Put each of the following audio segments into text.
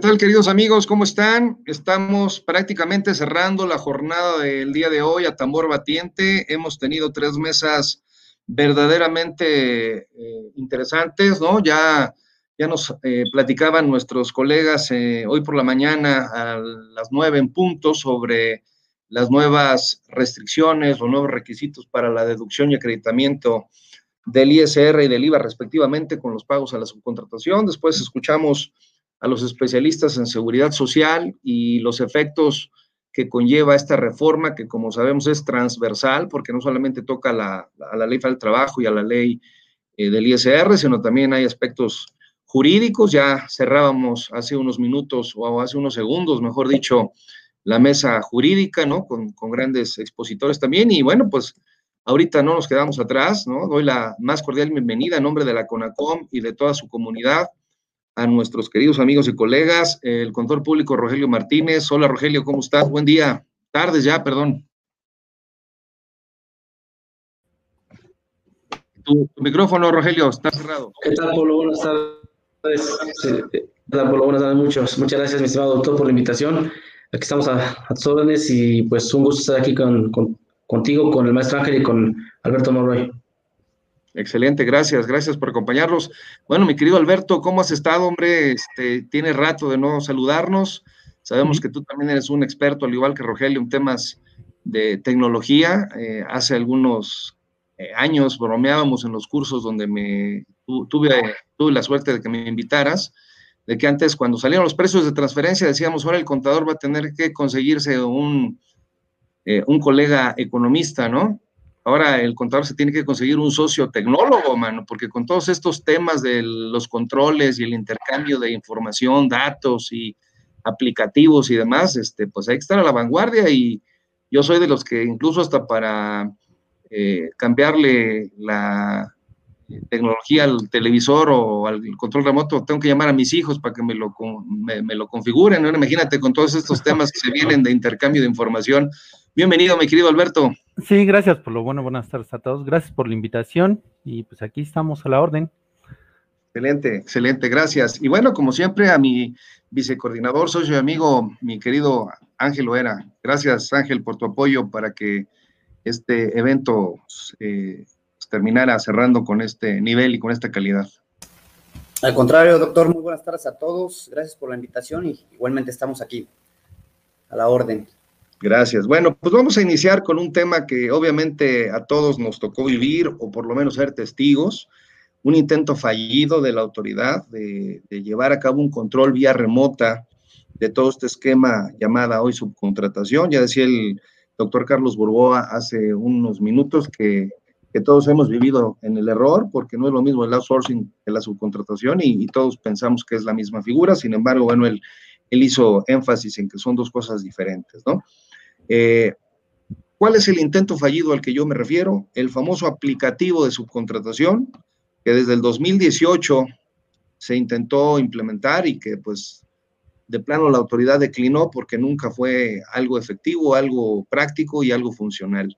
¿Qué tal, queridos amigos? ¿Cómo están? Estamos prácticamente cerrando la jornada del día de hoy a tambor batiente. Hemos tenido tres mesas verdaderamente eh, interesantes, ¿no? Ya, ya nos eh, platicaban nuestros colegas eh, hoy por la mañana a las nueve en punto sobre las nuevas restricciones o nuevos requisitos para la deducción y acreditamiento del ISR y del IVA respectivamente con los pagos a la subcontratación. Después escuchamos a los especialistas en seguridad social y los efectos que conlleva esta reforma, que como sabemos es transversal, porque no solamente toca la, a la ley del trabajo y a la ley eh, del ISR, sino también hay aspectos jurídicos. Ya cerrábamos hace unos minutos o hace unos segundos, mejor dicho, la mesa jurídica, ¿no? Con, con grandes expositores también. Y bueno, pues ahorita no nos quedamos atrás, ¿no? Doy la más cordial bienvenida en nombre de la CONACOM y de toda su comunidad a nuestros queridos amigos y colegas, el contador público Rogelio Martínez. Hola Rogelio, ¿cómo estás? Buen día. Tardes ya, perdón. Tu, micrófono, Rogelio, está cerrado. ¿Qué tal, Polo? Buenas tardes. ¿Qué tal, Polo? Buenas tardes. Muchos, muchas gracias, mi estimado doctor, por la invitación. Aquí estamos a, a tus órdenes y pues un gusto estar aquí con, con, contigo, con el maestro Ángel y con Alberto Monroy. Excelente, gracias, gracias por acompañarnos. Bueno, mi querido Alberto, ¿cómo has estado, hombre? Este, tiene rato de no saludarnos. Sabemos que tú también eres un experto, al igual que Rogelio, en temas de tecnología. Eh, hace algunos eh, años bromeábamos en los cursos donde me tuve, tuve la suerte de que me invitaras, de que antes cuando salieron los precios de transferencia decíamos, ahora el contador va a tener que conseguirse un, eh, un colega economista, ¿no? Ahora el contador se tiene que conseguir un socio tecnólogo, mano, porque con todos estos temas de los controles y el intercambio de información, datos y aplicativos y demás, este, pues hay que estar a la vanguardia y yo soy de los que incluso hasta para eh, cambiarle la tecnología al televisor o al control remoto, tengo que llamar a mis hijos para que me lo, me, lo configuren. Imagínate con todos estos temas que se vienen de intercambio de información. Bienvenido, mi querido Alberto. Sí, gracias por lo bueno. Buenas tardes a todos. Gracias por la invitación y pues aquí estamos a la orden. Excelente, excelente, gracias. Y bueno, como siempre, a mi vicecoordinador, socio y amigo, mi querido Ángel Oera. Gracias, Ángel, por tu apoyo para que este evento eh, terminara cerrando con este nivel y con esta calidad. Al contrario, doctor, muy buenas tardes a todos. Gracias por la invitación y igualmente estamos aquí a la orden. Gracias. Bueno, pues vamos a iniciar con un tema que obviamente a todos nos tocó vivir o por lo menos ser testigos, un intento fallido de la autoridad de, llevar a cabo un control vía remota de todo este esquema llamada hoy subcontratación. Ya decía el doctor Carlos Burboa hace unos minutos que, todos hemos vivido en el error, porque no es lo mismo el outsourcing que la subcontratación y, todos pensamos que es la misma figura. Sin embargo, bueno, él hizo énfasis en que son dos cosas diferentes, ¿no? Eh, ¿Cuál es el intento fallido al que yo me refiero? El famoso aplicativo de subcontratación, que desde el 2018 se intentó implementar y que pues de plano la autoridad declinó porque nunca fue algo efectivo, algo práctico y algo funcional.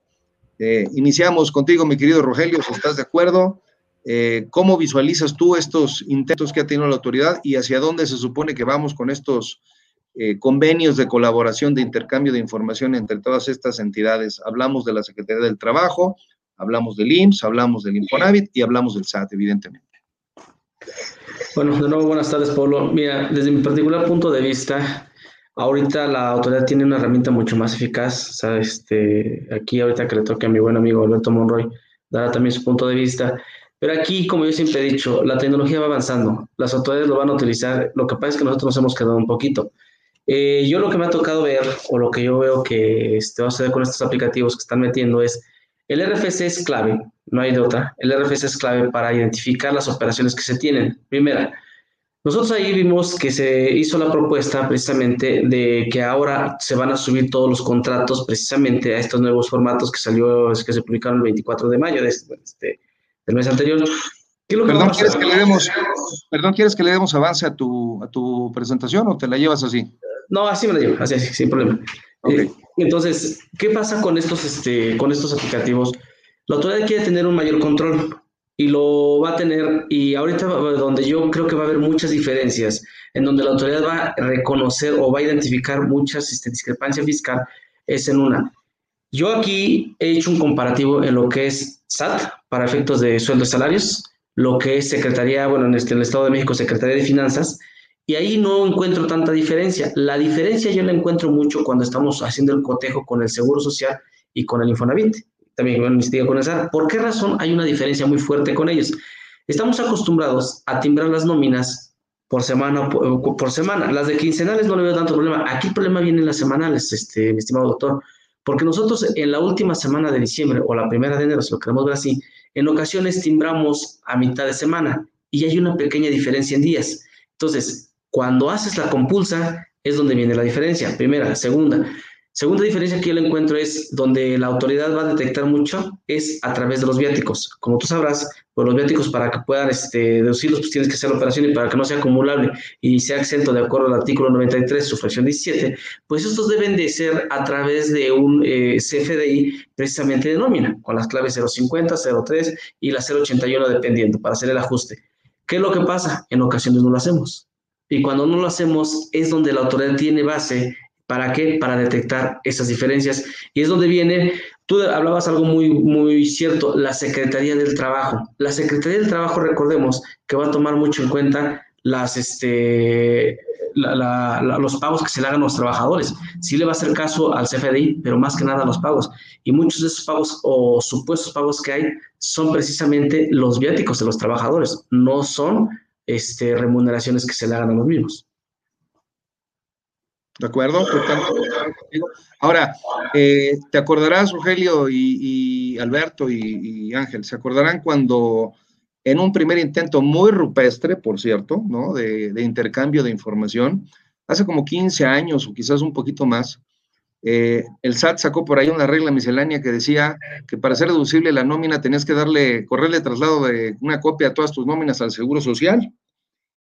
Eh, iniciamos contigo, mi querido Rogelio, si estás de acuerdo. Eh, ¿Cómo visualizas tú estos intentos que ha tenido la autoridad y hacia dónde se supone que vamos con estos eh, convenios de colaboración, de intercambio de información entre todas estas entidades. Hablamos de la Secretaría del Trabajo, hablamos del IMSS, hablamos del Infonavit y hablamos del SAT, evidentemente. Bueno, de nuevo, buenas tardes, Pablo. Mira, desde mi particular punto de vista, ahorita la autoridad tiene una herramienta mucho más eficaz. O sea, este, aquí ahorita que le toque a mi buen amigo Alberto Monroy, dará también su punto de vista. Pero aquí, como yo siempre he dicho, la tecnología va avanzando, las autoridades lo van a utilizar, lo que pasa es que nosotros nos hemos quedado un poquito. Eh, yo lo que me ha tocado ver, o lo que yo veo que este, va a suceder con estos aplicativos que están metiendo es, el RFC es clave, no hay de otra, el RFC es clave para identificar las operaciones que se tienen. Primera, nosotros ahí vimos que se hizo la propuesta precisamente de que ahora se van a subir todos los contratos precisamente a estos nuevos formatos que salió, es que se publicaron el 24 de mayo de este, este del mes anterior. perdón, ¿quieres que le demos, perdón, ¿quieres que le demos avance a tu, a tu presentación o te la llevas así? No, así me lo llevo, así, así sin problema. Eh, entonces, ¿qué pasa con estos, este, con estos aplicativos? La autoridad quiere tener un mayor control y lo va a tener, y ahorita donde yo creo que va a haber muchas diferencias, en donde la autoridad va a reconocer o va a identificar muchas este, discrepancias fiscal, es en una. Yo aquí he hecho un comparativo en lo que es SAT para efectos de sueldos y salarios, lo que es Secretaría, bueno, en, este, el Estado de México, Secretaría de Finanzas, y ahí no encuentro tanta diferencia. La diferencia yo la encuentro mucho cuando estamos haciendo el cotejo con el Seguro Social y con el Infonavit también investiga con. ¿Por qué razón hay una diferencia muy fuerte con ellos? Estamos acostumbrados a timbrar las nóminas por semana por, por semana. Las de quincenales no le veo tanto problema. Aquí el problema viene en las semanales, este, mi estimado doctor, porque nosotros en la última semana de diciembre o la primera de enero, si lo queremos ver así, en ocasiones timbramos a mitad de semana y hay una pequeña diferencia en días. Entonces, cuando haces la compulsa, es donde viene la diferencia. Primera, segunda, Segunda diferencia que yo le encuentro es donde la autoridad va a detectar mucho es a través de los viáticos. Como tú sabrás, pues los viáticos para que puedan este, deducirlos, pues tienes que hacer la operación y para que no sea acumulable y sea exento de acuerdo al artículo 93, su fracción 17, pues estos deben de ser a través de un eh, CFDI precisamente de nómina, con las claves 050, 03 y la 081 dependiendo, para hacer el ajuste. ¿Qué es lo que pasa? En ocasiones no lo hacemos. Y cuando no lo hacemos es donde la autoridad tiene base ¿Para qué? Para detectar esas diferencias. Y es donde viene, tú hablabas algo muy, muy cierto, la Secretaría del Trabajo. La Secretaría del Trabajo, recordemos, que va a tomar mucho en cuenta las, este, los pagos que se le hagan a los trabajadores. Sí le va a hacer caso al CFDI, pero más que nada a los pagos. Y muchos de esos pagos o supuestos pagos que hay son precisamente los viáticos de los trabajadores, no son este, remuneraciones que se le hagan a los mismos. ¿De acuerdo? Ahora, eh, te acordarás, Rogelio y, Alberto y, Ángel, se acordarán cuando en un primer intento muy rupestre, por cierto, ¿no? De, intercambio de información, hace como 15 años o quizás un poquito más, eh, el SAT sacó por ahí una regla miscelánea que decía que para ser deducible la nómina tenías que darle, correrle traslado de una copia a todas tus nóminas al Seguro Social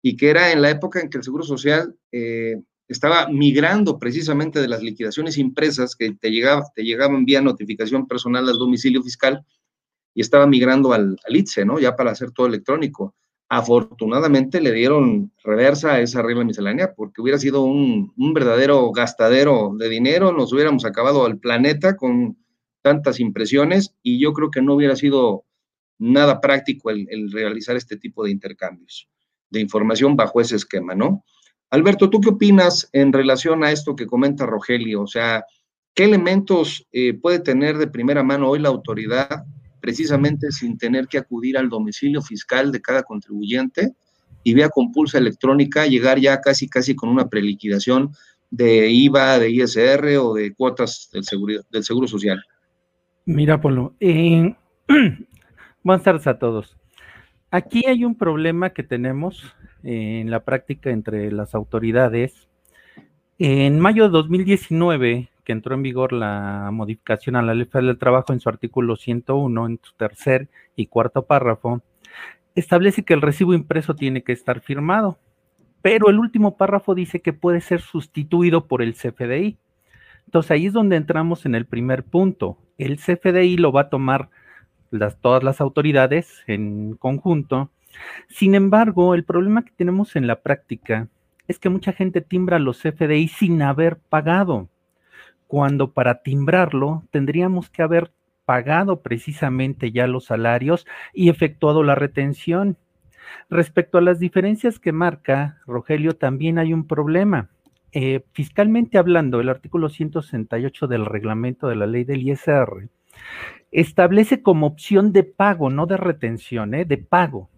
y que era en la época en que el Seguro Social eh, estaba migrando precisamente de las liquidaciones impresas que te, llegaba, te llegaban vía notificación personal al domicilio fiscal y estaba migrando al, al ITSE, ¿no? Ya para hacer todo electrónico. Afortunadamente le dieron reversa a esa regla miscelánea porque hubiera sido un, verdadero gastadero de dinero, nos hubiéramos acabado al planeta con tantas impresiones y yo creo que no hubiera sido nada práctico el, el realizar este tipo de intercambios de información bajo ese esquema, ¿no? Alberto, ¿tú qué opinas en relación a esto que comenta Rogelio? O sea, ¿qué elementos eh, puede tener de primera mano hoy la autoridad precisamente sin tener que acudir al domicilio fiscal de cada contribuyente y vía compulsa electrónica llegar ya casi casi con una preliquidación de IVA, de ISR o de cuotas del seguro, del seguro social? Mira, Polo, eh, buenas tardes a todos. Aquí hay un problema que tenemos en la práctica entre las autoridades. En mayo de 2019, que entró en vigor la modificación a la Ley Federal del Trabajo en su artículo 101, en su tercer y cuarto párrafo, establece que el recibo impreso tiene que estar firmado, pero el último párrafo dice que puede ser sustituido por el CFDI. Entonces ahí es donde entramos en el primer punto. El CFDI lo va a tomar las, todas las autoridades en conjunto sin embargo, el problema que tenemos en la práctica es que mucha gente timbra los FDI sin haber pagado, cuando para timbrarlo tendríamos que haber pagado precisamente ya los salarios y efectuado la retención. Respecto a las diferencias que marca Rogelio, también hay un problema. Eh, fiscalmente hablando, el artículo 168 del reglamento de la ley del ISR establece como opción de pago, no de retención, eh, de pago,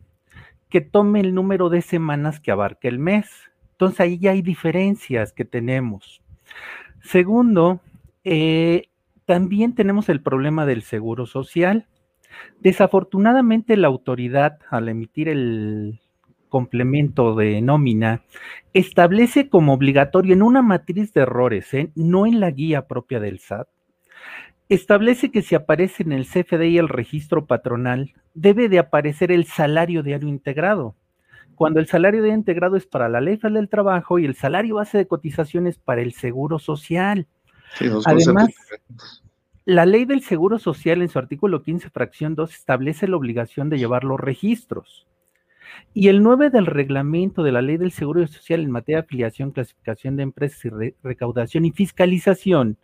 que tome el número de semanas que abarque el mes. Entonces ahí ya hay diferencias que tenemos. Segundo, eh, también tenemos el problema del seguro social. Desafortunadamente la autoridad al emitir el complemento de nómina establece como obligatorio en una matriz de errores, ¿eh? no en la guía propia del SAT, establece que si aparece en el CFDI el registro patronal, debe de aparecer el salario diario integrado. Cuando el salario diario integrado es para la ley federal del trabajo y el salario base de cotizaciones para el seguro social. Además, la ley del Seguro Social en su artículo 15, fracción 2, establece la obligación de llevar los registros. Y el 9 del reglamento de la ley del Seguro Social en materia de afiliación, clasificación de empresas y recaudación y fiscalización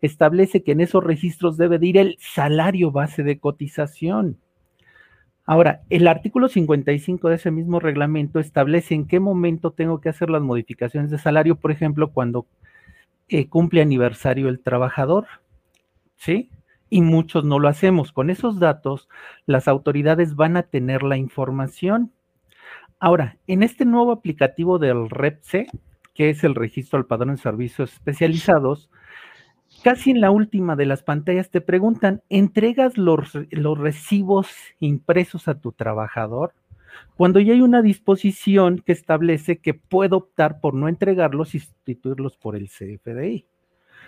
establece que en esos registros debe de ir el salario base de cotización. Ahora, el artículo 55 de ese mismo reglamento establece en qué momento tengo que hacer las modificaciones de salario, por ejemplo, cuando eh, cumple aniversario el trabajador, ¿sí? Y muchos no lo hacemos. Con esos datos, las autoridades van a tener la información. Ahora, en este nuevo aplicativo del REPSE, que es el registro al padrón de servicios especializados, casi en la última de las pantallas te preguntan, ¿entregas los, los recibos impresos a tu trabajador? Cuando ya hay una disposición que establece que puedo optar por no entregarlos y sustituirlos por el CFDI.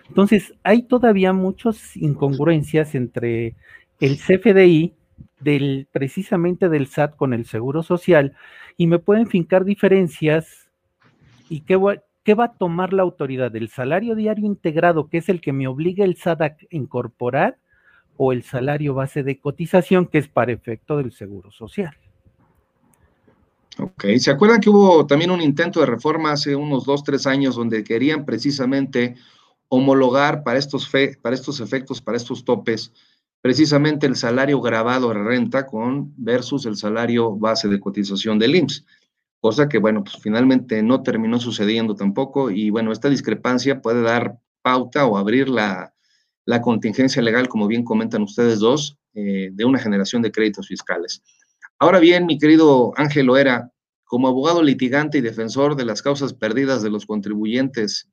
Entonces, hay todavía muchas incongruencias entre el CFDI del precisamente del SAT con el Seguro Social y me pueden fincar diferencias y qué, ¿qué va a tomar la autoridad? ¿El salario diario integrado, que es el que me obliga el SAT a incorporar, o el salario base de cotización, que es para efecto del Seguro Social? Ok, ¿se acuerdan que hubo también un intento de reforma hace unos dos, tres años donde querían precisamente homologar para estos, para estos efectos, para estos topes, precisamente el salario grabado de renta con versus el salario base de cotización del IMSS? Cosa que, bueno, pues finalmente no terminó sucediendo tampoco y, bueno, esta discrepancia puede dar pauta o abrir la, contingencia legal, como bien comentan ustedes dos, eh, de una generación de créditos fiscales. Ahora bien, mi querido Ángel Oera, como abogado litigante y defensor de las causas perdidas de los contribuyentes,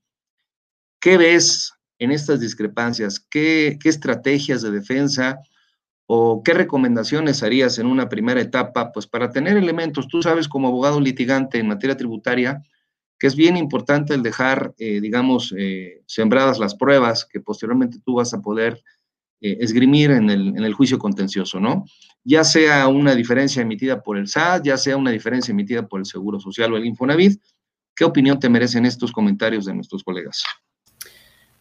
¿qué ves en estas discrepancias? ¿Qué, qué estrategias de defensa ¿O qué recomendaciones harías en una primera etapa? Pues para tener elementos, tú sabes como abogado litigante en materia tributaria, que es bien importante el dejar, eh, digamos, eh, sembradas las pruebas que posteriormente tú vas a poder eh, esgrimir en el, juicio contencioso, ¿no? Ya sea una diferencia emitida por el SAT, ya sea una diferencia emitida por el Seguro Social o el Infonavit. ¿Qué opinión te merecen estos comentarios de nuestros colegas?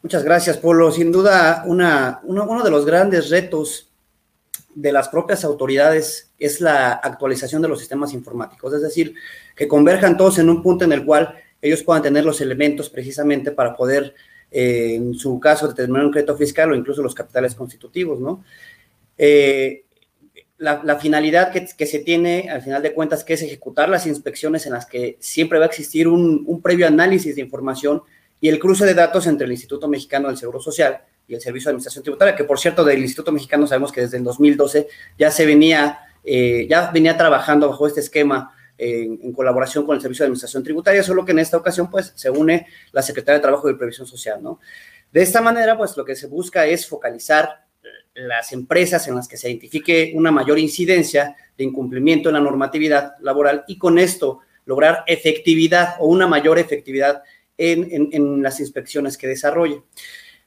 Muchas gracias, Polo. Sin duda, una, uno de los grandes retos de las propias autoridades es la actualización de los sistemas informáticos, es decir, que converjan todos en un punto en el cual ellos puedan tener los elementos precisamente para poder, eh, en su caso, determinar un crédito fiscal o incluso los capitales constitutivos, ¿no? Eh, la, finalidad que, se tiene, al final de cuentas, es ejecutar las inspecciones en las que siempre va a existir un previo análisis de información y el cruce de datos entre el Instituto Mexicano del Seguro Social y el Servicio de Administración Tributaria, que por cierto del Instituto Mexicano sabemos que desde el 2012 ya se venía, eh, ya venía trabajando bajo este esquema en, colaboración con el Servicio de Administración Tributaria, solo que en esta ocasión pues se une la Secretaría de Trabajo y Previsión Social, ¿no? De esta manera pues lo que se busca es focalizar las empresas en las que se identifique una mayor incidencia de incumplimiento en la normatividad laboral y con esto lograr efectividad o una mayor efectividad en, en las inspecciones que desarrolle.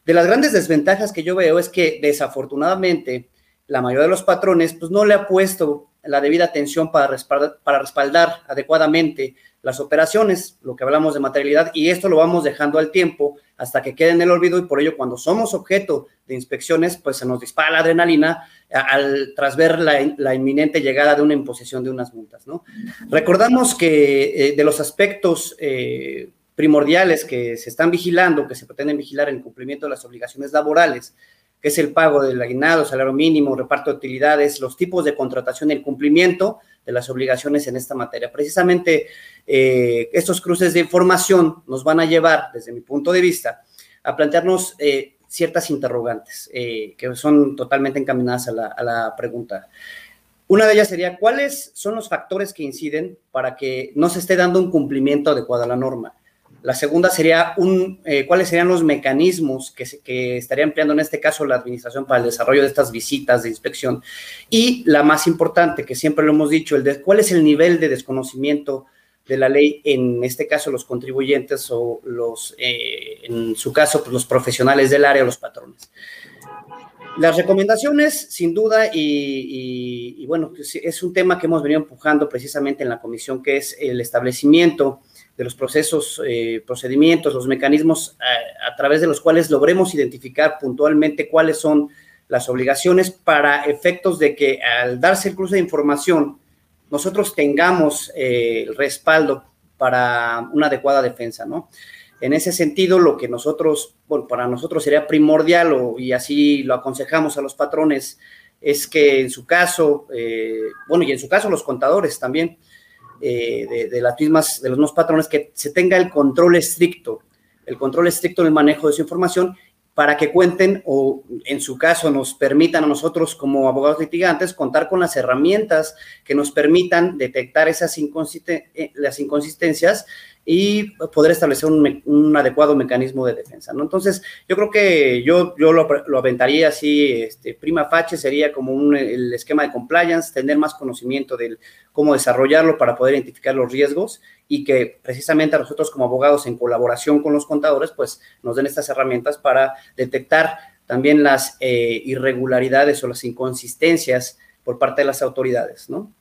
De las grandes desventajas que yo veo es que desafortunadamente la mayoría de los patrones pues no le ha puesto la debida atención para respaldar, para respaldar adecuadamente las operaciones, lo que hablamos de materialidad, y esto lo vamos dejando al tiempo hasta que quede en el olvido y por ello cuando somos objeto de inspecciones, pues se nos dispara la adrenalina al, tras ver la, inminente llegada de una imposición de unas multas, ¿no? Recordamos que eh, de los aspectos eh, primordiales que se están vigilando, que se pretenden vigilar en cumplimiento de las obligaciones laborales, que es el pago del aguinaldo, salario mínimo, reparto de utilidades, los tipos de contratación el cumplimiento de las obligaciones en esta materia. Precisamente eh, estos cruces de información nos van a llevar, desde mi punto de vista, a plantearnos eh, ciertas interrogantes eh, que son totalmente encaminadas a la pregunta. Una de ellas sería, ¿cuáles son los factores que inciden para que no se esté dando un cumplimiento adecuado a la norma? La segunda sería un, eh, cuáles serían los mecanismos que, que, estaría empleando en este caso la administración para el desarrollo de estas visitas de inspección. Y la más importante, que siempre lo hemos dicho, el de cuál es el nivel de desconocimiento de la ley, en este caso los contribuyentes o los, eh, en su caso, pues, los profesionales del área o los patrones. Las recomendaciones, sin duda, y, y bueno, pues, es un tema que hemos venido empujando precisamente en la comisión, que es el establecimiento de los procesos, eh, procedimientos, los mecanismos eh, a, través de los cuales logremos identificar puntualmente cuáles son las obligaciones para efectos de que al darse el cruce de información, nosotros tengamos eh, el respaldo para una adecuada defensa, ¿no? En ese sentido, lo que nosotros, bueno, para nosotros sería primordial y así lo aconsejamos a los patrones, es que en su caso, eh, bueno, y en su caso los contadores también, eh, de, las mismas, de los mismos patrones, que se tenga el control estricto, el control estricto del manejo de su información para que cuenten o en su caso nos permitan a nosotros como abogados litigantes contar con las herramientas que nos permitan detectar esas eh, las inconsistencias y poder establecer un, adecuado mecanismo de defensa, ¿no? Entonces, yo creo que yo, yo lo, lo aventaría así, este, prima facie sería como un, el esquema de compliance, tener más conocimiento de cómo desarrollarlo para poder identificar los riesgos y que precisamente a nosotros como abogados en colaboración con los contadores, pues nos den estas herramientas para detectar también las eh, irregularidades o las inconsistencias por parte de las autoridades, ¿no?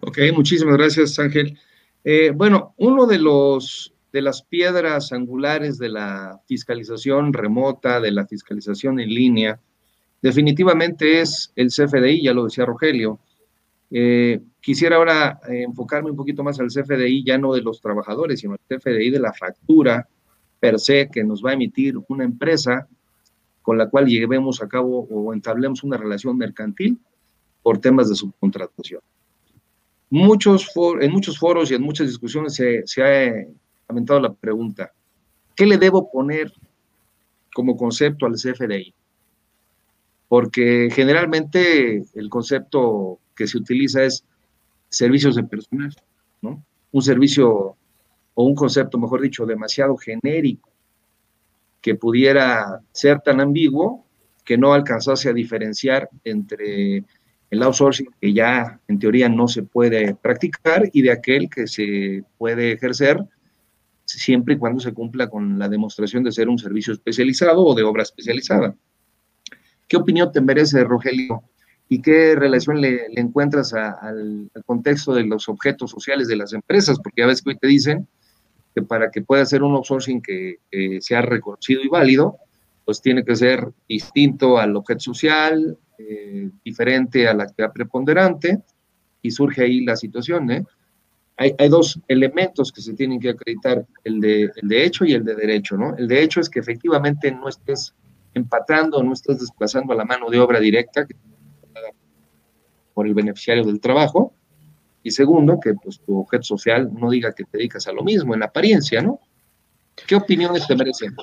Ok, muchísimas gracias, Ángel. Eh, bueno, uno de los de las piedras angulares de la fiscalización remota, de la fiscalización en línea, definitivamente es el CFDI, ya lo decía Rogelio. Eh, quisiera ahora eh, enfocarme un poquito más al CFDI, ya no de los trabajadores, sino al CFDI de la factura per se que nos va a emitir una empresa con la cual llevemos a cabo o entablemos una relación mercantil por temas de subcontratación muchos en muchos foros y en muchas discusiones se, se ha aumentado la pregunta, ¿qué le debo poner como concepto al CFDI? Porque generalmente el concepto que se utiliza es servicios de personal, ¿no? Un servicio o un concepto, mejor dicho, demasiado genérico, que pudiera ser tan ambiguo que no alcanzase a diferenciar entre el outsourcing que ya en teoría no se puede practicar y de aquel que se puede ejercer siempre y cuando se cumpla con la demostración de ser un servicio especializado o de obra especializada. ¿Qué opinión te merece, Rogelio? ¿Y qué relación le, encuentras al, contexto de los objetos sociales de las empresas? Porque ya ves que hoy te dicen que para que pueda ser un outsourcing que, que sea reconocido y válido, pues tiene que ser distinto al objeto social, eh, diferente a la actividad preponderante y surge ahí la situación. ¿eh? Hay, dos elementos que se tienen que acreditar, el de, el de hecho y el de derecho. ¿no? El de hecho es que efectivamente no estés empatando, no estés desplazando a la mano de obra directa por el beneficiario del trabajo. Y segundo, que pues, tu objeto social no diga que te dedicas a lo mismo en apariencia, ¿no? ¿Qué opiniones te merecen?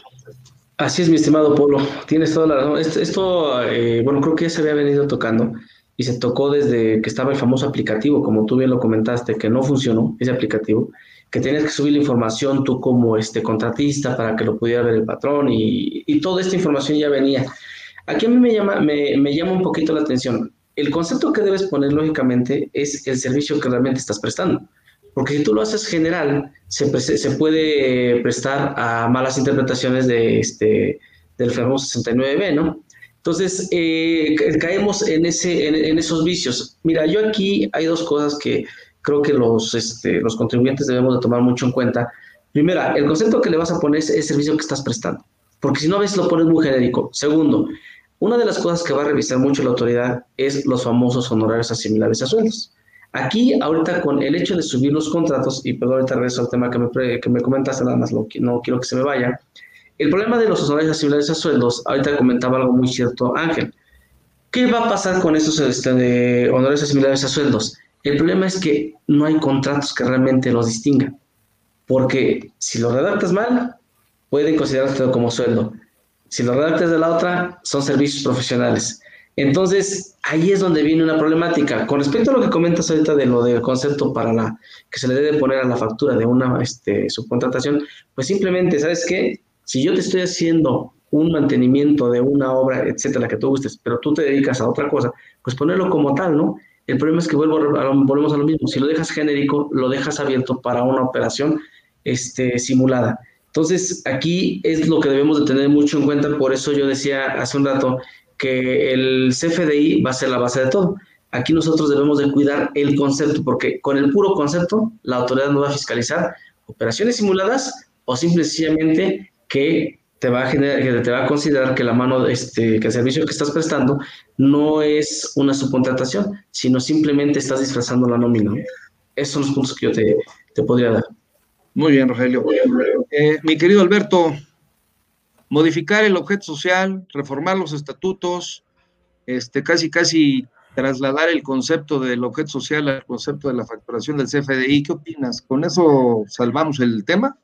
Así es, mi estimado Polo, tienes toda la razón. Esto, eh, bueno, creo que ya se había venido tocando y se tocó desde que estaba el famoso aplicativo, como tú bien lo comentaste, que no funcionó ese aplicativo, que tenías que subir la información tú como este contratista para que lo pudiera ver el patrón y, toda esta información ya venía. Aquí a mí me llama, me llama un poquito la atención. El concepto que debes poner, lógicamente, es el servicio que realmente estás prestando. Porque si tú lo haces general, se, puede prestar a malas interpretaciones de este, del famoso 69B, ¿no? Entonces, eh, caemos en, ese, esos vicios. Mira, yo aquí hay dos cosas que creo que los, este, los contribuyentes debemos de tomar mucho en cuenta. Primera, el concepto que le vas a poner es el servicio que estás prestando, porque si no a veces lo pones muy genérico. Segundo, una de las cosas que va a revisar mucho la autoridad es los famosos honorarios asimilables a sueldos. Aquí, ahorita con el hecho de subir los contratos, y perdón, ahorita regreso al tema que me, que me comentaste, nada más no quiero que se me vaya. El problema de los honorarios asimilables a sueldos, ahorita comentaba algo muy cierto Ángel. ¿Qué va a pasar con estos este, asimilables a sueldos? El problema es que no hay contratos que realmente los distingan. Porque si lo redactas mal, pueden considerarte como sueldo. Si lo redactas de la otra, son servicios profesionales. Entonces, ahí es donde viene una problemática. Con respecto a lo que comentas ahorita de lo del concepto para la que se le debe poner a la factura de una este, subcontratación, pues simplemente, ¿sabes qué? Si yo te estoy haciendo un mantenimiento de una obra, etcétera, que tú gustes, pero tú te dedicas a otra cosa, pues ponerlo como tal, ¿no? El problema es que vuelvo volvemos a lo mismo. Si lo dejas genérico, lo dejas abierto para una operación este, simulada. Entonces, aquí es lo que debemos de tener mucho en cuenta. Por eso yo decía hace un rato que el CFDI va a ser la base de todo. Aquí nosotros debemos de cuidar el concepto, porque con el puro concepto la autoridad no va a fiscalizar operaciones simuladas o simplemente que te va a generar, te va a considerar que la mano, este, que el servicio que estás prestando no es una subcontratación, sino simplemente estás disfrazando la nómina. Esos son los puntos que yo te, te podría dar. Muy bien, Rogelio. Eh, mi querido Alberto, modificar el objeto social, reformar los estatutos, este, casi, casi trasladar el concepto del objeto social al concepto de la facturación del CFDI. ¿Qué opinas? ¿Con eso salvamos el tema?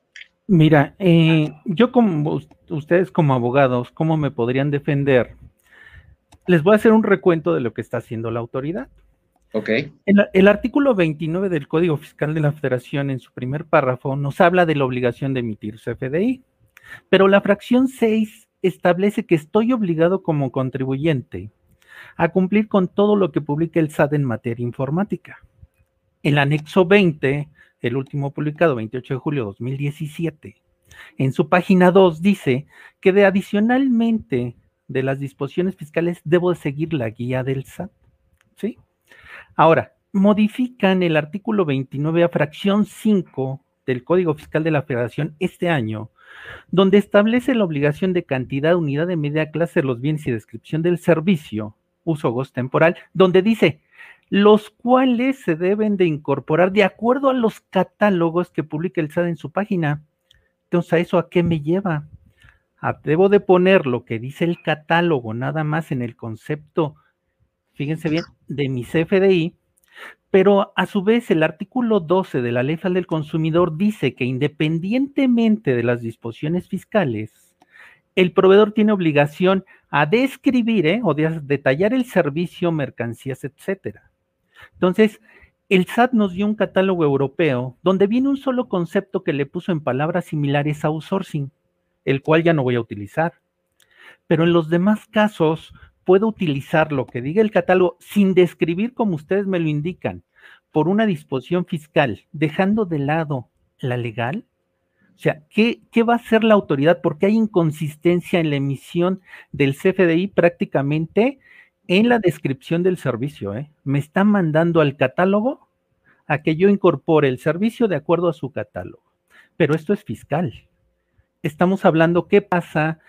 Mira, eh, yo como ustedes como abogados, ¿cómo me podrían defender? Les voy a hacer un recuento de lo que está haciendo la autoridad. Ok. El, el, artículo 29 del Código Fiscal de la Federación, en su primer párrafo, nos habla de la obligación de emitir CFDI, pero la fracción 6 establece que estoy obligado como contribuyente a cumplir con todo lo que publica el SAT en materia informática. El anexo 20, el último publicado 28 de julio de 2017, en su página 2 dice que de adicionalmente de las disposiciones fiscales debo de seguir la guía del SAT. ¿Sí? Ahora, modifican el artículo 29 a fracción 5 del Código Fiscal de la Federación este año, donde establece la obligación de cantidad, unidad de media clase los bienes y descripción del servicio uso goz temporal, donde dice, los cuales se deben de incorporar de acuerdo a los catálogos que publica el SAT en su página. Entonces, ¿a eso a qué me lleva? debo de poner lo que dice el catálogo nada más en el concepto, fíjense bien, de mi CFDI, pero a su vez el artículo 12 de la Ley Federal del Consumidor dice que independientemente de las disposiciones fiscales, el proveedor tiene obligación a describir ¿eh? o de detallar el servicio, mercancías, etcétera. Entonces, el SAT nos dio un catálogo europeo donde viene un solo concepto que le puso en palabras similares a outsourcing, el cual ya no voy a utilizar. Pero en los demás casos puedo utilizar lo que diga el catálogo sin describir como ustedes me lo indican, por una disposición fiscal, dejando de lado la legal o sea, ¿qué, va a hacer la autoridad? Porque hay inconsistencia en la emisión del CFDI prácticamente en la descripción del servicio. ¿eh? Me está mandando al catálogo a que yo incorpore el servicio de acuerdo a su catálogo. Pero esto es fiscal. Estamos hablando qué pasa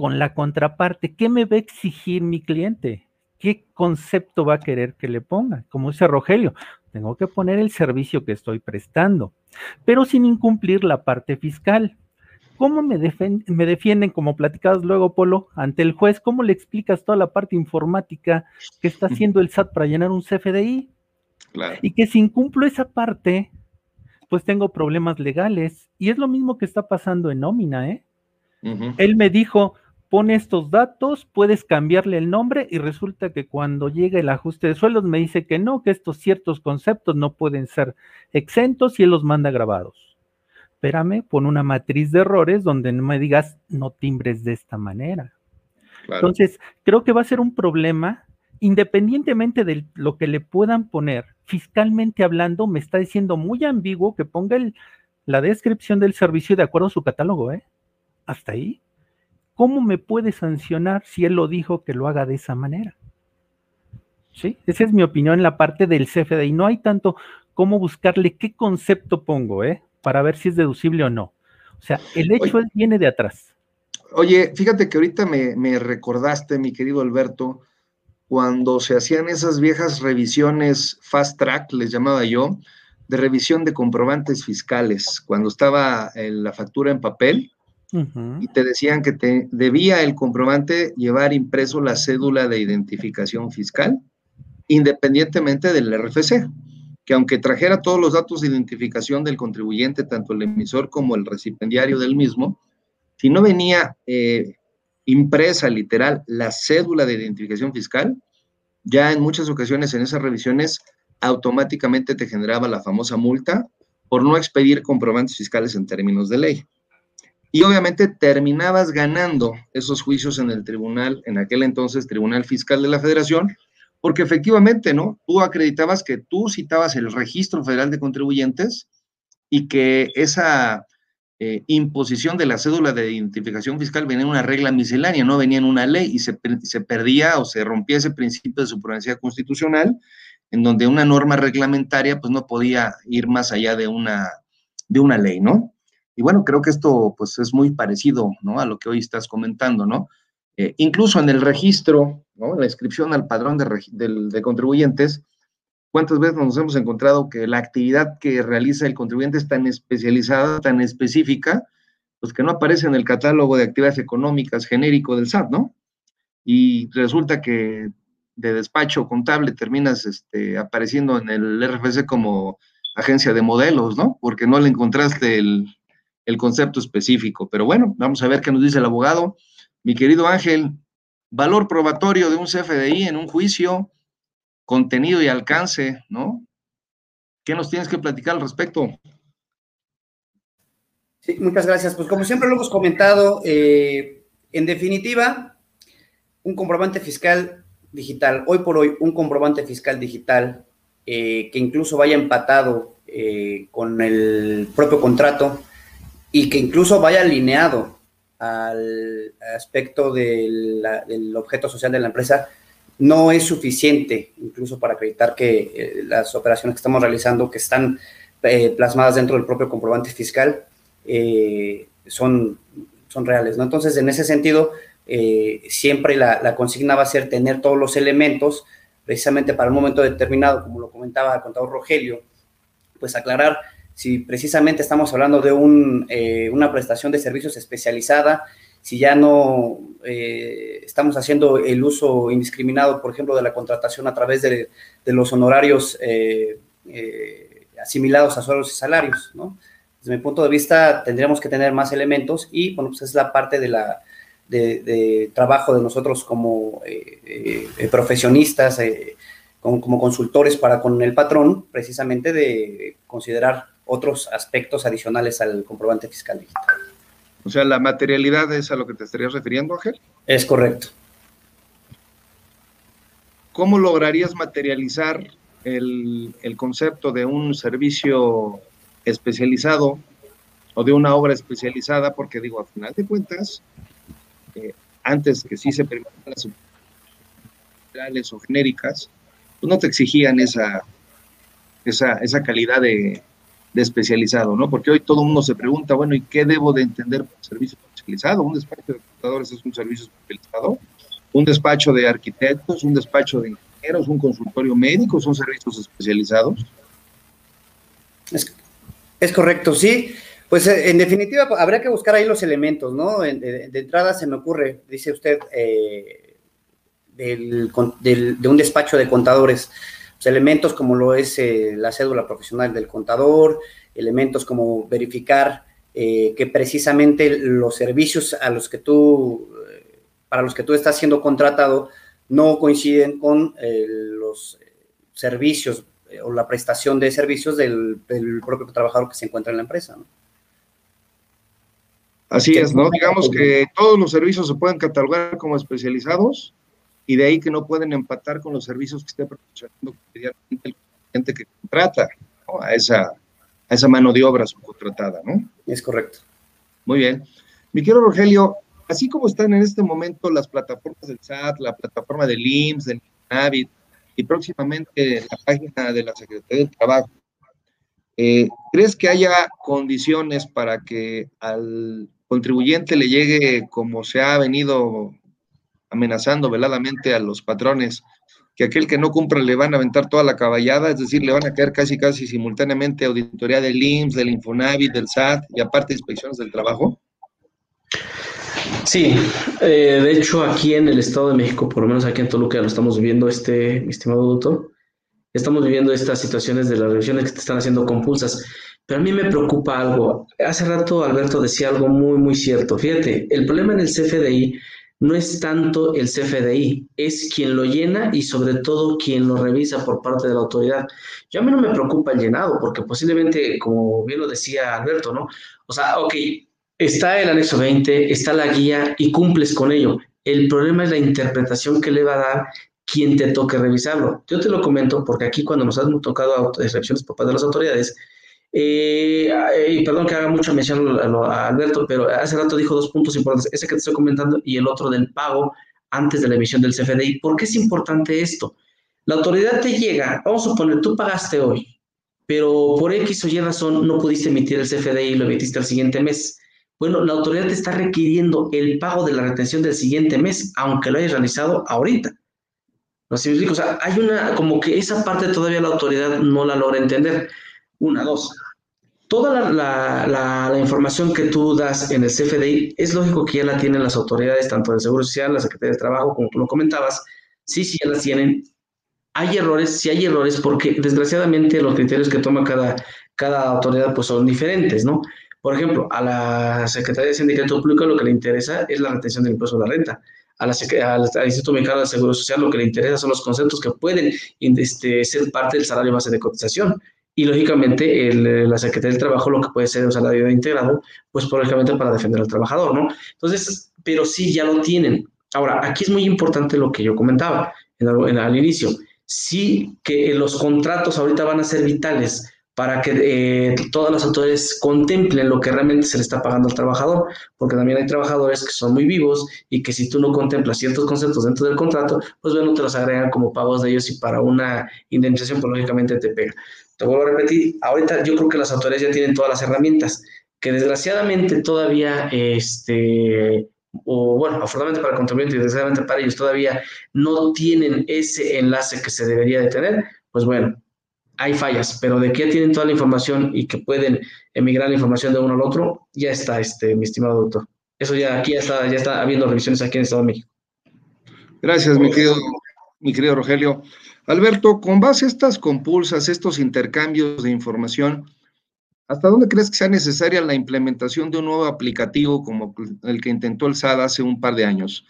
con la contraparte, qué me va a exigir mi cliente, qué concepto va a querer que le ponga. Como dice Rogelio, tengo que poner el servicio que estoy prestando, pero sin incumplir la parte fiscal. ¿Cómo me, me defienden, como platicabas luego, Polo, ante el juez? ¿Cómo le explicas toda la parte informática que está haciendo el SAT para llenar un CFDI? Y que si incumplo esa parte, pues tengo problemas legales. Y es lo mismo que está pasando en nómina, ¿eh? Él me dijo, pone estos datos, puedes cambiarle el nombre y resulta que cuando llega el ajuste de sueldos me dice que no, que estos ciertos conceptos no pueden ser exentos y él los manda grabados. Espérame, pon una matriz de errores donde no me digas no timbres de esta manera. Entonces, creo que va a ser un problema, independientemente de lo que le puedan poner, fiscalmente hablando, me está diciendo muy ambiguo que ponga la descripción del servicio de acuerdo a su catálogo, ¿eh? Hasta ahí. ¿Cómo me puede sancionar si él lo dijo que lo haga de esa manera? ¿Sí? Esa es mi opinión en la parte del CFDI. No hay tanto cómo buscarle qué concepto pongo, ¿eh? Para ver si es deducible o no. O sea, el hecho viene de atrás. Oye, fíjate que ahorita me, me recordaste, mi querido Alberto, cuando se hacían esas viejas revisiones fast track, les llamaba yo, de revisión de comprobantes fiscales, cuando estaba la factura en papel, y te decían que te debía el comprobante llevar impreso la cédula de identificación fiscal, independientemente del RFC, que aunque trajera todos los datos de identificación del contribuyente, tanto el emisor como el recipiendario del mismo, si no venía eh, impresa literal la cédula de identificación fiscal, ya en muchas ocasiones en esas revisiones automáticamente te generaba la famosa multa por no expedir comprobantes fiscales en términos de ley. Y obviamente terminabas ganando esos juicios en el tribunal, en aquel entonces Tribunal Fiscal de la Federación, porque efectivamente, ¿no? Tú acreditabas que tú citabas el Registro Federal de Contribuyentes y que esa eh, imposición de la cédula de identificación fiscal venía en una regla miscelánea, no venía en una ley y se, se perdía o se rompía ese principio de supremacía constitucional, en donde una norma reglamentaria pues no podía ir más allá de una, de una ley, ¿no? Y bueno, creo que esto pues es muy parecido, ¿no? A lo que hoy estás comentando, ¿no? Eh, incluso en el registro, ¿no? La inscripción al padrón de, contribuyentes, ¿cuántas veces nos hemos encontrado que la actividad que realiza el contribuyente es tan especializada, tan específica, pues que no aparece en el catálogo de actividades económicas genérico del SAT, ¿no? Y resulta que de despacho contable terminas este, apareciendo en el RFC como agencia de modelos, ¿no? Porque no le encontraste el, el concepto específico. Pero bueno, vamos a ver qué nos dice el abogado. Mi querido Ángel, valor probatorio de un CFDI en un juicio, contenido y alcance, ¿no? ¿Qué nos tienes que platicar al respecto? Sí, muchas gracias. Pues como siempre lo hemos comentado, eh, en definitiva, un comprobante fiscal digital, hoy por hoy, un comprobante fiscal digital eh, que incluso vaya empatado eh, con el propio contrato, y que incluso vaya alineado al aspecto del, objeto social de la empresa, no es suficiente incluso para acreditar que eh, las operaciones que estamos realizando, que están eh, plasmadas dentro del propio comprobante fiscal, eh, son, son reales. ¿no? Entonces, en ese sentido, siempre la, la, consigna va a ser tener todos los elementos, precisamente para un momento determinado, como lo comentaba el contador Rogelio, pues aclarar si precisamente estamos hablando de eh, una prestación de servicios especializada, si ya no eh, estamos haciendo el uso indiscriminado, por ejemplo, de la contratación a través de, los honorarios eh, asimilados a sueldos y salarios, ¿no? Desde mi punto de vista, tendríamos que tener más elementos y, bueno, pues es la parte de la, de, trabajo de nosotros como profesionistas, como, como, consultores para con el patrón, precisamente de considerar otros aspectos adicionales al comprobante fiscal digital. O sea, la materialidad es a lo que te estarías refiriendo, Ángel. Es correcto. ¿Cómo lograrías materializar el, concepto de un servicio especializado o de una obra especializada? Porque digo, al final de cuentas, eh, antes que sí se permitan las o genéricas, pues no te exigían esa, esa, esa calidad de, de especializado, ¿no? Porque hoy todo el mundo se pregunta, bueno, ¿y qué debo de entender por servicio especializado? ¿Un despacho de computadores es un servicio especializado? ¿Un despacho de arquitectos, un despacho de ingenieros, un consultorio médico son servicios especializados? Es, correcto, sí. Pues eh, en definitiva habría que buscar ahí los elementos, ¿no? De, entrada se me ocurre, dice usted, eh, del, de un despacho de contadores pues, elementos como lo es eh, la cédula profesional del contador, elementos como verificar eh, que precisamente los servicios a los que tú, eh, para los que tú estás siendo contratado no coinciden con los servicios o la prestación de servicios del, propio trabajador que se encuentra en la empresa. Así es, ¿no? Digamos que todos los servicios se pueden catalogar como especializados, y de ahí que no pueden empatar con los servicios que esté proporcionando el cliente que contrata a, esa, a esa mano de obra subcontratada, ¿no? Es correcto. Muy bien. Mi querido Rogelio, así como están en este momento las plataformas del SAT, la plataforma del IMSS, del NAVIT y próximamente la página de la Secretaría del Trabajo, eh, ¿crees que haya condiciones para que al contribuyente le llegue como se ha venido amenazando veladamente a los patrones que aquel que no cumpla le van a aventar toda la caballada, es decir, le van a caer casi casi simultáneamente auditoría del IMSS, del Infonavit, del SAT y aparte inspecciones del trabajo? Sí, eh, de hecho aquí en el Estado de México, por lo menos aquí en Toluca, lo estamos viviendo, este, estimado doctor, estamos viviendo estas situaciones de las revisiones que te están haciendo compulsas. Pero a mí me preocupa algo. Hace rato Alberto decía algo muy, muy cierto. Fíjate, el problema en el CFDI no es tanto el CFDI, es quien lo llena y sobre todo quien lo revisa por parte de la autoridad. Yo a mí no me preocupa el llenado, porque posiblemente, como bien lo decía Alberto, ¿no? O sea, ok, está el anexo 20, está la guía y cumples con ello. El problema es la interpretación que le va a dar quien te toque revisarlo. Yo te lo comento porque aquí cuando nos han tocado excepciones por parte de las autoridades, eh, perdón que haga mucha mención a, Alberto, pero hace rato dijo dos puntos importantes, ese que te estoy comentando y el otro del pago antes de la emisión del CFDI. ¿Por qué es importante esto? La autoridad te llega, vamos a suponer, tú pagaste hoy, pero por X o Y razón no pudiste emitir el CFDI y lo emitiste al siguiente mes. Bueno, la autoridad te está requiriendo el pago de la retención del siguiente mes, aunque lo hayas realizado ahorita. ¿No sé O sea, hay una, como que esa parte todavía la autoridad no la logra entender. Una, dos. Toda la, la, información que tú das en el CFDI es lógico que ya la tienen las autoridades, tanto del Seguro Social, la Secretaría de Trabajo, como tú lo comentabas. Sí, sí, ya las tienen. Hay errores, sí hay errores, porque desgraciadamente los criterios que toma cada, cada autoridad pues son diferentes, ¿no? Por ejemplo, a la Secretaría de Sindicato Público lo que le interesa es la retención del impuesto a la renta. A la, al, Instituto Mexicano de Seguro Social lo que le interesa son los conceptos que pueden este, ser parte del salario base de cotización. Y lógicamente el, la Secretaría del Trabajo lo que puede ser un salario integrado, pues lógicamente para defender al trabajador, ¿no? Entonces, pero sí, ya lo tienen. Ahora, aquí es muy importante lo que yo comentaba en, al inicio. Sí que los contratos ahorita van a ser vitales para que eh, todas las autoridades contemplen lo que realmente se le está pagando al trabajador, porque también hay trabajadores que son muy vivos y que si tú no contemplas ciertos conceptos dentro del contrato, pues bueno, te los agregan como pagos de ellos y para una indemnización, pues lógicamente te pega. Te vuelvo a repetir, ahorita yo creo que las autoridades ya tienen todas las herramientas, que desgraciadamente todavía, este, o bueno, afortunadamente para el contribuyente y desgraciadamente para ellos todavía no tienen ese enlace que se debería de tener, pues bueno, hay fallas, pero de que tienen toda la información y que pueden emigrar la información de uno al otro, ya está, este, mi estimado doctor. Eso ya aquí ya está, ya está habiendo revisiones aquí en Estado de México. Gracias, mi querido, mi querido Rogelio. Alberto, con base a estas compulsas, estos intercambios de información, ¿hasta dónde crees que sea necesaria la implementación de un nuevo aplicativo como el que intentó el SAD hace un par de años?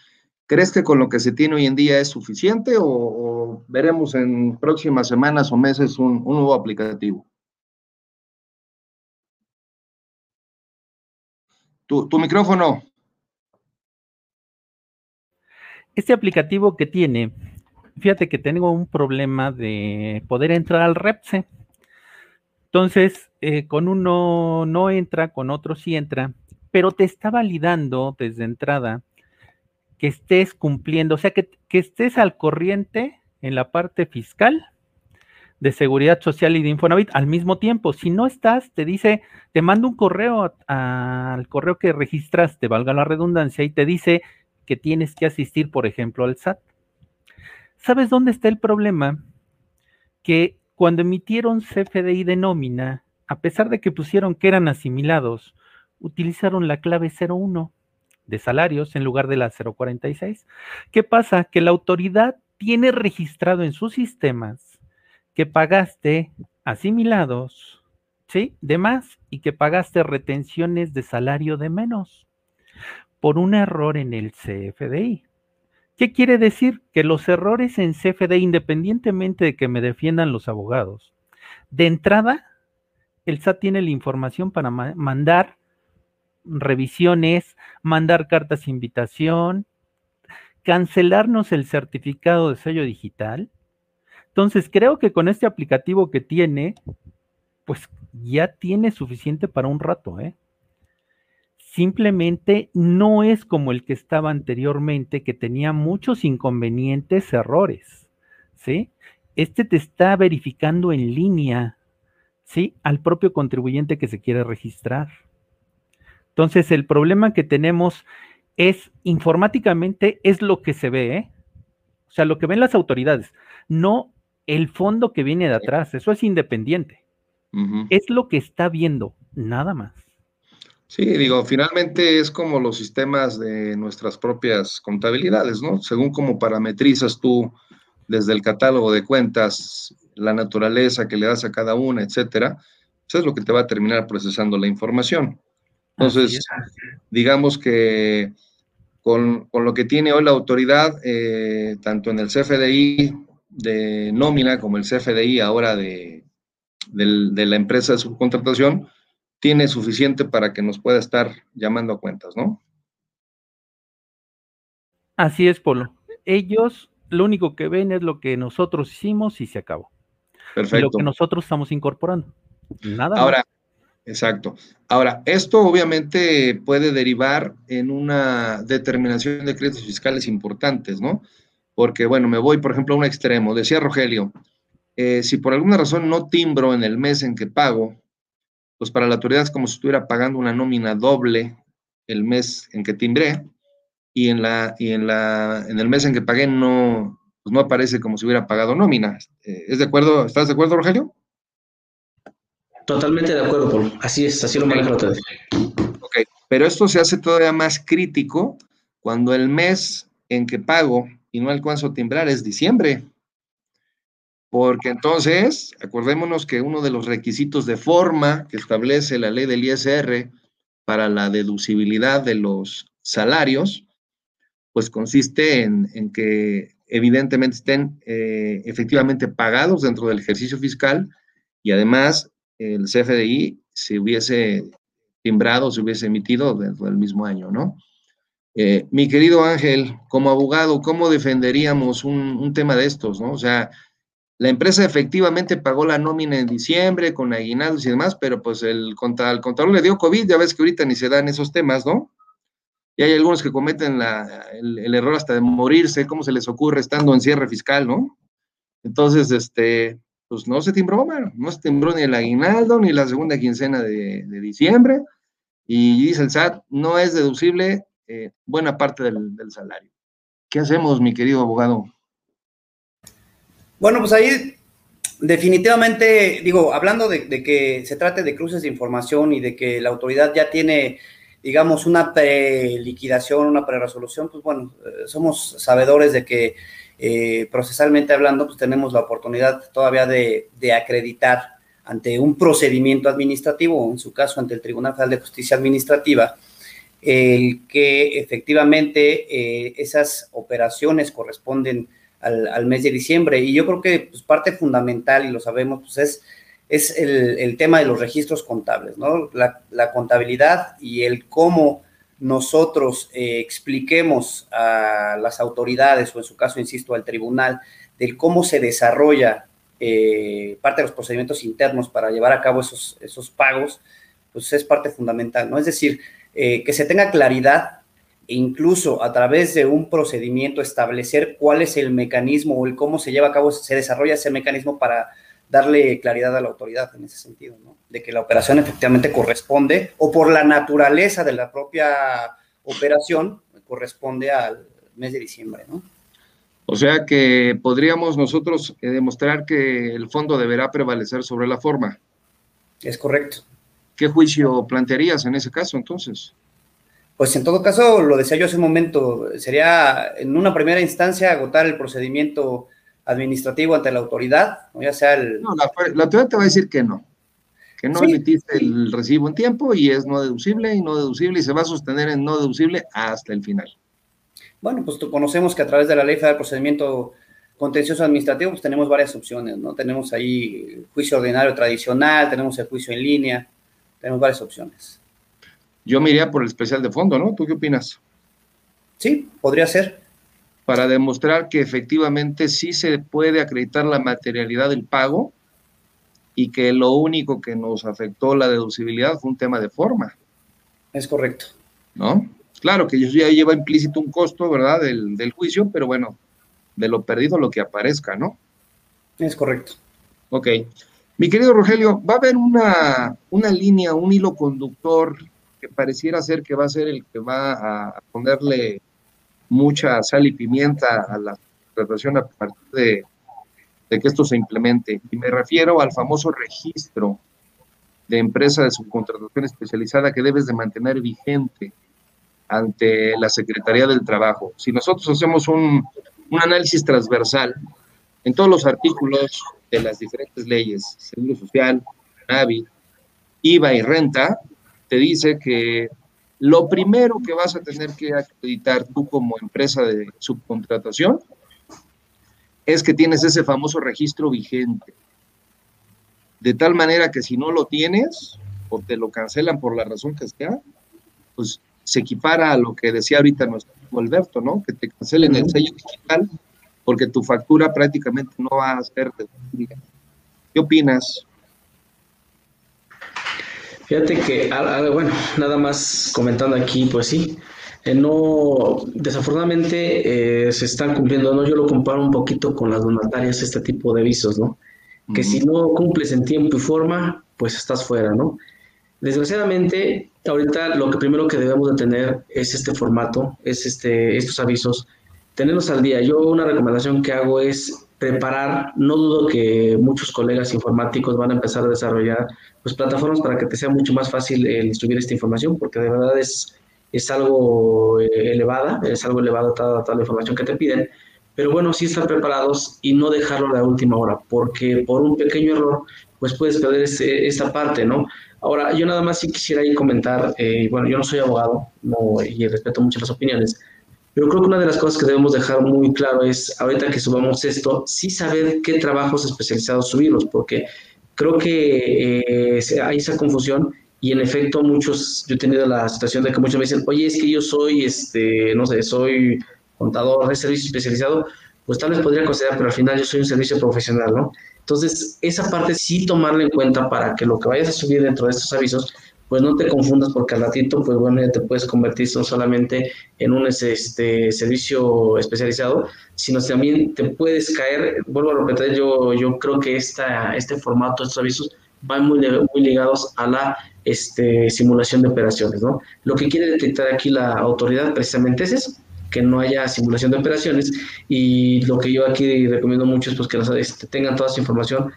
¿Crees que con lo que se tiene hoy en día es suficiente o, veremos en próximas semanas o meses un, nuevo aplicativo? Tu, tu, micrófono. Este aplicativo que tiene, fíjate que tengo un problema de poder entrar al REPSE. Entonces, eh, con uno no entra, con otro sí entra, pero te está validando desde entrada que estés cumpliendo, o sea, que, estés al corriente en la parte fiscal de seguridad social y de Infonavit al mismo tiempo. Si no estás, te dice, te manda un correo al correo que registraste, valga la redundancia, y te dice que tienes que asistir, por ejemplo, al SAT. ¿Sabes dónde está el problema? Que cuando emitieron CFDI de nómina, a pesar de que pusieron que eran asimilados, utilizaron la clave 01 de salarios en lugar de la 046. ¿Qué pasa? Que la autoridad tiene registrado en sus sistemas que pagaste asimilados, ¿sí? De más y que pagaste retenciones de salario de menos por un error en el CFDI. ¿Qué quiere decir? Que los errores en CFDI, independientemente de que me defiendan los abogados, de entrada, el SAT tiene la información para mandar revisiones, mandar cartas de invitación, cancelarnos el certificado de sello digital. Entonces, creo que con este aplicativo que tiene, pues ya tiene suficiente para un rato, ¿eh? Simplemente no es como el que estaba anteriormente, que tenía muchos inconvenientes, errores, ¿sí? Este te está verificando en línea, ¿sí? Al propio contribuyente que se quiere registrar. Entonces, el problema que tenemos es informáticamente es lo que se ve, ¿eh? O sea, lo que ven las autoridades, no el fondo que viene de atrás, eso es independiente. Es lo que está viendo, nada más. Sí, digo, finalmente es como los sistemas de nuestras propias contabilidades, ¿no? Según cómo parametrizas tú desde el catálogo de cuentas, la naturaleza que le das a cada una, etcétera, eso pues es lo que te va a terminar procesando la información. Entonces, digamos que con, lo que tiene hoy la autoridad, eh, tanto en el CFDI de nómina como el CFDI ahora de, la empresa de subcontratación, tiene suficiente para que nos pueda estar llamando a cuentas, ¿no? Así es, Polo. Ellos lo único que ven es lo que nosotros hicimos y se acabó. Perfecto. lo que nosotros estamos incorporando. Nada. Ahora, Exacto. Ahora, esto obviamente puede derivar en una determinación de créditos fiscales importantes, ¿no? Porque, bueno, me voy, por ejemplo, a un extremo. Decía Rogelio, eh, si por alguna razón no timbro en el mes en que pago, pues para la autoridad es como si estuviera pagando una nómina doble el mes en que timbré y en, la, y en, la, en el mes en que pagué no, pues no aparece como si hubiera pagado nómina. Eh, ¿Es de acuerdo? ¿Estás de acuerdo, Rogelio? Totalmente de acuerdo, Paul. Así es, así lo maneja la Ok, pero esto se hace todavía más crítico cuando el mes en que pago y no alcanzo a timbrar es diciembre. Porque entonces, acordémonos que uno de los requisitos de forma que establece la ley del ISR para la deducibilidad de los salarios, pues consiste en, que evidentemente estén eh, efectivamente pagados dentro del ejercicio fiscal y además el CFDI se hubiese timbrado, se hubiese emitido dentro del mismo año, ¿no? Eh, mi querido Ángel, como abogado, ¿cómo defenderíamos un, tema de estos, no? O sea, la empresa efectivamente pagó la nómina en diciembre con aguinaldos y demás, pero pues el, el contador le dio COVID, ya ves que ahorita ni se dan esos temas, ¿no? Y hay algunos que cometen el, error hasta de morirse, ¿cómo se les ocurre estando en cierre fiscal, no? Entonces, este, pues no se timbró, no se timbró ni el aguinaldo ni la segunda quincena de, diciembre, y dice el SAT, no es deducible eh, buena parte del, salario. ¿Qué hacemos, mi querido abogado? Bueno, pues ahí definitivamente, digo, hablando de, de, que se trate de cruces de información y de que la autoridad ya tiene digamos, una pre-liquidación, una pre-resolución, pues bueno, eh, somos sabedores de que eh, procesalmente hablando, pues tenemos la oportunidad todavía de, acreditar ante un procedimiento administrativo, en su caso ante el Tribunal Federal de Justicia Administrativa, el que efectivamente eh, esas operaciones corresponden al, mes de diciembre. Y yo creo que pues, parte fundamental, y lo sabemos, pues es es el, tema de los registros contables, ¿no? La, contabilidad y el cómo nosotros eh, expliquemos a las autoridades, o en su caso, insisto, al tribunal, del cómo se desarrolla eh, parte de los procedimientos internos para llevar a cabo esos, esos pagos, pues es parte fundamental, ¿no? Es decir, eh, que se tenga claridad e incluso a través de un procedimiento establecer cuál es el mecanismo o el cómo se lleva a cabo, se desarrolla ese mecanismo para darle claridad a la autoridad en ese sentido, ¿no? De que la operación efectivamente corresponde o por la naturaleza de la propia operación corresponde al mes de diciembre, ¿no? O sea que podríamos nosotros eh, demostrar que el fondo deberá prevalecer sobre la forma. Es correcto. ¿Qué juicio plantearías en ese caso entonces? Pues en todo caso, lo decía yo hace un momento, sería en una primera instancia agotar el procedimiento administrativo ante la autoridad, ya sea el... No, la, autoridad te va a decir que no, que no emitiste el recibo en tiempo y es no deducible y no deducible y se va a sostener en no deducible hasta el final. Bueno, pues conocemos que a través de la ley federal de procedimiento contencioso administrativo, pues tenemos varias opciones, ¿no? Tenemos ahí juicio ordinario tradicional, tenemos el juicio en línea, tenemos varias opciones. Yo me iría por el especial de fondo, ¿no? ¿Tú qué opinas? Sí, podría ser para demostrar que efectivamente sí se puede acreditar la materialidad del pago y que lo único que nos afectó la deducibilidad fue un tema de forma. Es correcto. ¿No? Claro que ya lleva implícito un costo, ¿verdad? Del, del juicio, pero bueno, de lo perdido lo que aparezca, ¿no? Es correcto. Ok. Mi querido Rogelio, va a haber una, una línea, un hilo conductor que pareciera ser que va a ser el que va a ponerle mucha sal y pimienta a la contratación a partir de, que esto se implemente. Y me refiero al famoso registro de empresa de subcontratación especializada que debes de mantener vigente ante la Secretaría del Trabajo. Si nosotros hacemos un, un análisis transversal en todos los artículos de las diferentes leyes, Seguro Social, NAVI, IVA y renta, te dice que lo primero que vas a tener que acreditar tú como empresa de subcontratación es que tienes ese famoso registro vigente. De tal manera que si no lo tienes o te lo cancelan por la razón que sea, pues se equipara a lo que decía ahorita nuestro Alberto, ¿no? Que te cancelen el sello digital porque tu factura prácticamente no va a ser de ¿Qué opinas? Fíjate que, bueno, nada más comentando aquí, pues sí, eh, no, desafortunadamente eh, se están cumpliendo, ¿no? Yo lo comparo un poquito con las donatarias, este tipo de visos, ¿no? que si no cumples en tiempo y forma, pues estás fuera, ¿no? Desgraciadamente, ahorita lo que primero que debemos de tener es este formato, es este, estos avisos, tenerlos al día. Yo una recomendación que hago es preparar, no dudo que muchos colegas informáticos van a empezar a desarrollar pues, plataformas para que te sea mucho más fácil el subir esta información, porque de verdad es, es algo eh, elevada, es algo elevado toda, toda la información que te piden, pero bueno, sí estar preparados y no dejarlo a la última hora, porque por un pequeño error, pues puedes perder esta parte, ¿no? Ahora, yo nada más sí quisiera ahí comentar, eh, bueno, yo no soy abogado no, y respeto mucho las opiniones, pero creo que una de las cosas que debemos dejar muy claro es, ahorita que subamos esto, sí saber qué trabajos especializados subirlos, porque creo que eh, hay esa confusión y en efecto muchos, yo he tenido la situación de que muchos me dicen, oye, es que yo soy, este, no sé, soy contador de servicio especializado, pues tal vez podría considerar, pero al final yo soy un servicio profesional, ¿no? Entonces, esa parte sí tomarla en cuenta para que lo que vayas a subir dentro de estos avisos, pues no te confundas porque al ratito, pues bueno, ya te puedes convertir no solamente en un este, servicio especializado, sino también te puedes caer, vuelvo a repetir, yo, yo creo que esta, este formato, estos avisos, van muy, muy ligados a la este, simulación de operaciones, ¿no? Lo que quiere detectar aquí la autoridad precisamente es eso, que no haya simulación de operaciones y lo que yo aquí recomiendo mucho es pues, que este, tengan toda esa información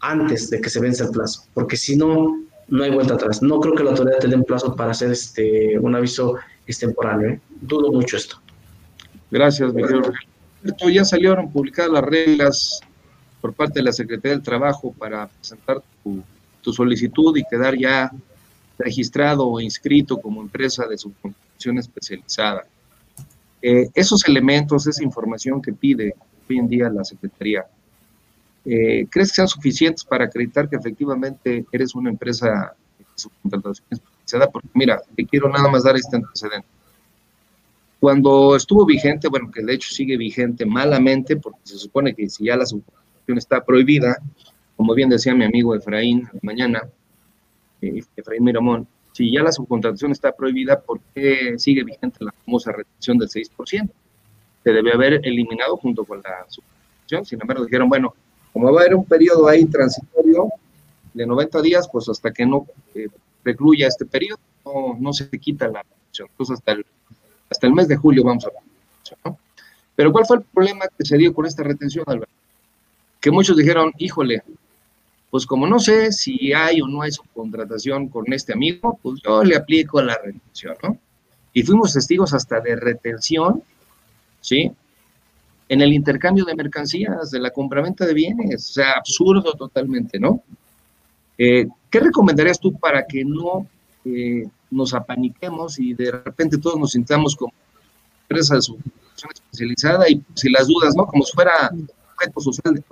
antes de que se vence el plazo, porque si no, no hay vuelta atrás. No creo que la autoridad te dé un plazo para hacer este, un aviso extemporáneo. ¿eh? Dudo mucho esto. Gracias, Miguel. Ya salieron publicadas las reglas por parte de la Secretaría del Trabajo para presentar tu, tu solicitud y quedar ya registrado o inscrito como empresa de subcontratación especializada. Eh, esos elementos, esa información que pide hoy en día la Secretaría, eh, ¿crees que sean suficientes para acreditar que efectivamente eres una empresa de subcontratación especializada? Porque mira, te quiero nada más dar este antecedente. Cuando estuvo vigente, bueno, que de hecho sigue vigente malamente, porque se supone que si ya la subcontratación está prohibida, como bien decía mi amigo Efraín mañana, eh, Efraín Miramón, si ya la subcontratación está prohibida, ¿por qué sigue vigente la famosa retención del 6%? Se debe haber eliminado junto con la subcontratación. Sin embargo, dijeron, bueno, como va a haber un periodo ahí transitorio de 90 días, pues hasta que no eh, este periodo, no, se quita la retención. Entonces, hasta el, hasta el mes de julio vamos a. ¿no? Pero ¿cuál fue el problema que se dio con esta retención, Alberto? Que muchos dijeron, híjole, pues como no sé si hay o no hay subcontratación con este amigo, pues yo le aplico la retención, ¿no? Y fuimos testigos hasta de retención, ¿sí? En el intercambio de mercancías, de la compraventa de bienes, o sea, absurdo totalmente, ¿no? Eh, ¿Qué recomendarías tú para que no eh, nos apaniquemos y de repente todos nos sintamos como empresa de subcontratación especializada y si las dudas, ¿no? Como si fuera objeto social de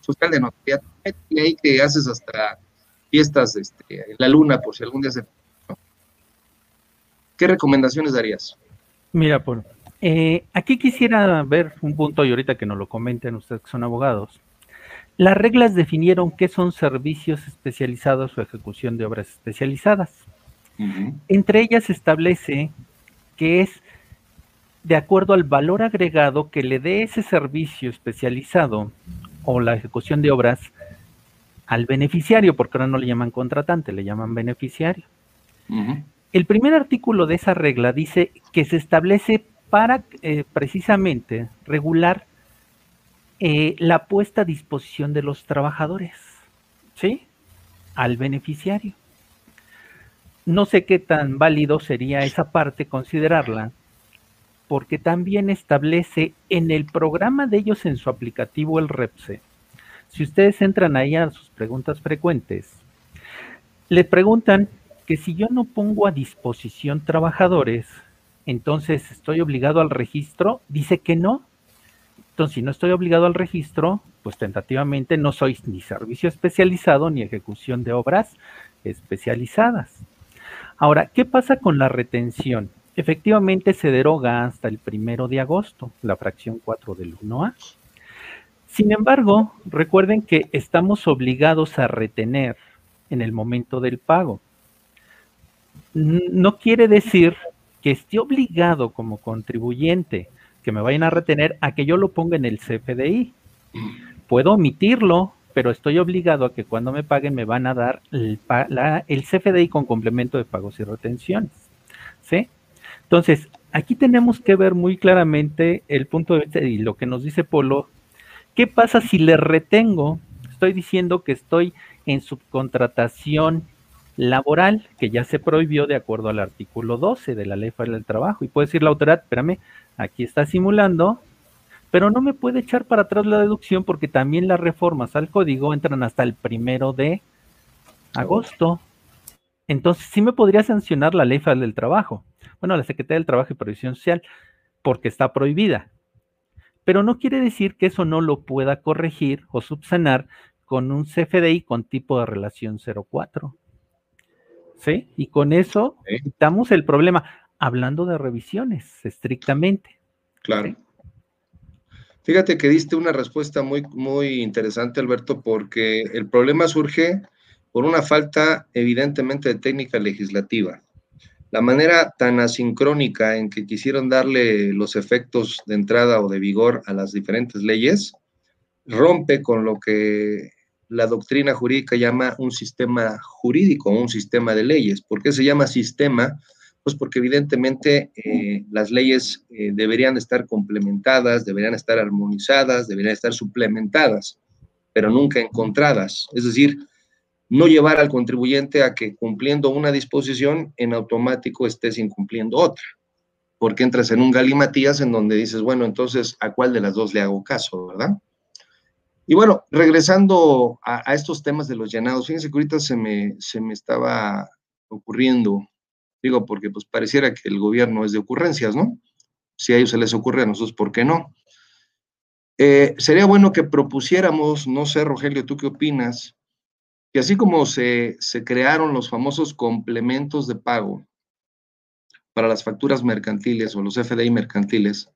social de notariado, y ahí que haces hasta fiestas este, en la luna, por si algún día se... ¿Qué recomendaciones darías? Mira, por eh, aquí quisiera ver un punto y ahorita que nos lo comenten ustedes que son abogados. Las reglas definieron qué son servicios especializados o ejecución de obras especializadas. Entre ellas establece que es de acuerdo al valor agregado que le dé ese servicio especializado o la ejecución de obras al beneficiario, porque ahora no le llaman contratante, le llaman beneficiario. El primer artículo de esa regla dice que se establece para eh, precisamente regular eh, la puesta a disposición de los trabajadores, ¿sí? Al beneficiario. No sé qué tan válido sería esa parte considerarla, porque también establece en el programa de ellos en su aplicativo el REPSE. Si ustedes entran ahí a sus preguntas frecuentes, le preguntan que si yo no pongo a disposición trabajadores, entonces estoy obligado al registro. Dice que no. Entonces, si no estoy obligado al registro, pues tentativamente no soy ni servicio especializado ni ejecución de obras especializadas. Ahora, ¿qué pasa con la retención? Efectivamente se deroga hasta el primero de agosto, la fracción 4 del 1A. Sin embargo, recuerden que estamos obligados a retener en el momento del pago. No quiere decir que esté obligado como contribuyente que me vayan a retener a que yo lo ponga en el CFDI. Puedo omitirlo, pero estoy obligado a que cuando me paguen me van a dar el, CFDI con complemento de pagos y retenciones. ¿Sí? Entonces, aquí tenemos que ver muy claramente el punto de vista y lo que nos dice Polo. ¿Qué pasa si le retengo? Estoy diciendo que estoy en subcontratación laboral, que ya se prohibió de acuerdo al artículo 12 de la Ley Federal del Trabajo. Y puede decir la autoridad, espérame, aquí está simulando, pero no me puede echar para atrás la deducción porque también las reformas al código entran hasta el primero de agosto. Entonces sí me podría sancionar la Ley Federal del Trabajo. Bueno, la Secretaría del Trabajo y Previsión Social, porque está prohibida. Pero no quiere decir que eso no lo pueda corregir o subsanar con un CFDI con tipo de relación 04. ¿Sí? Y con eso quitamos el problema, hablando de revisiones estrictamente. Claro. Fíjate que diste una respuesta muy, muy interesante, Alberto, porque el problema surge por una falta evidentemente de técnica legislativa. La manera tan asincrónica en que quisieron darle los efectos de entrada o de vigor a las diferentes leyes rompe con lo que la doctrina jurídica llama un sistema jurídico, un sistema de leyes. ¿Por qué se llama sistema? Pues porque evidentemente eh, las leyes eh, deberían estar complementadas, deberían estar armonizadas, deberían estar suplementadas, pero nunca encontradas. Es decir, no llevar al contribuyente a que cumpliendo una disposición en automático estés incumpliendo otra, porque entras en un galimatías en donde dices, bueno, entonces, ¿a cuál de las dos le hago caso, verdad? Y bueno, regresando a, estos temas de los llenados, fíjense que ahorita se me, se me estaba ocurriendo, digo, porque pues pareciera que el gobierno es de ocurrencias, ¿no? Si a ellos se les ocurre, a nosotros, ¿por qué no? Eh, sería bueno que propusiéramos, no sé, Rogelio, ¿tú qué opinas? Que así como se, se crearon los famosos complementos de pago para las facturas mercantiles o los FDI mercantiles,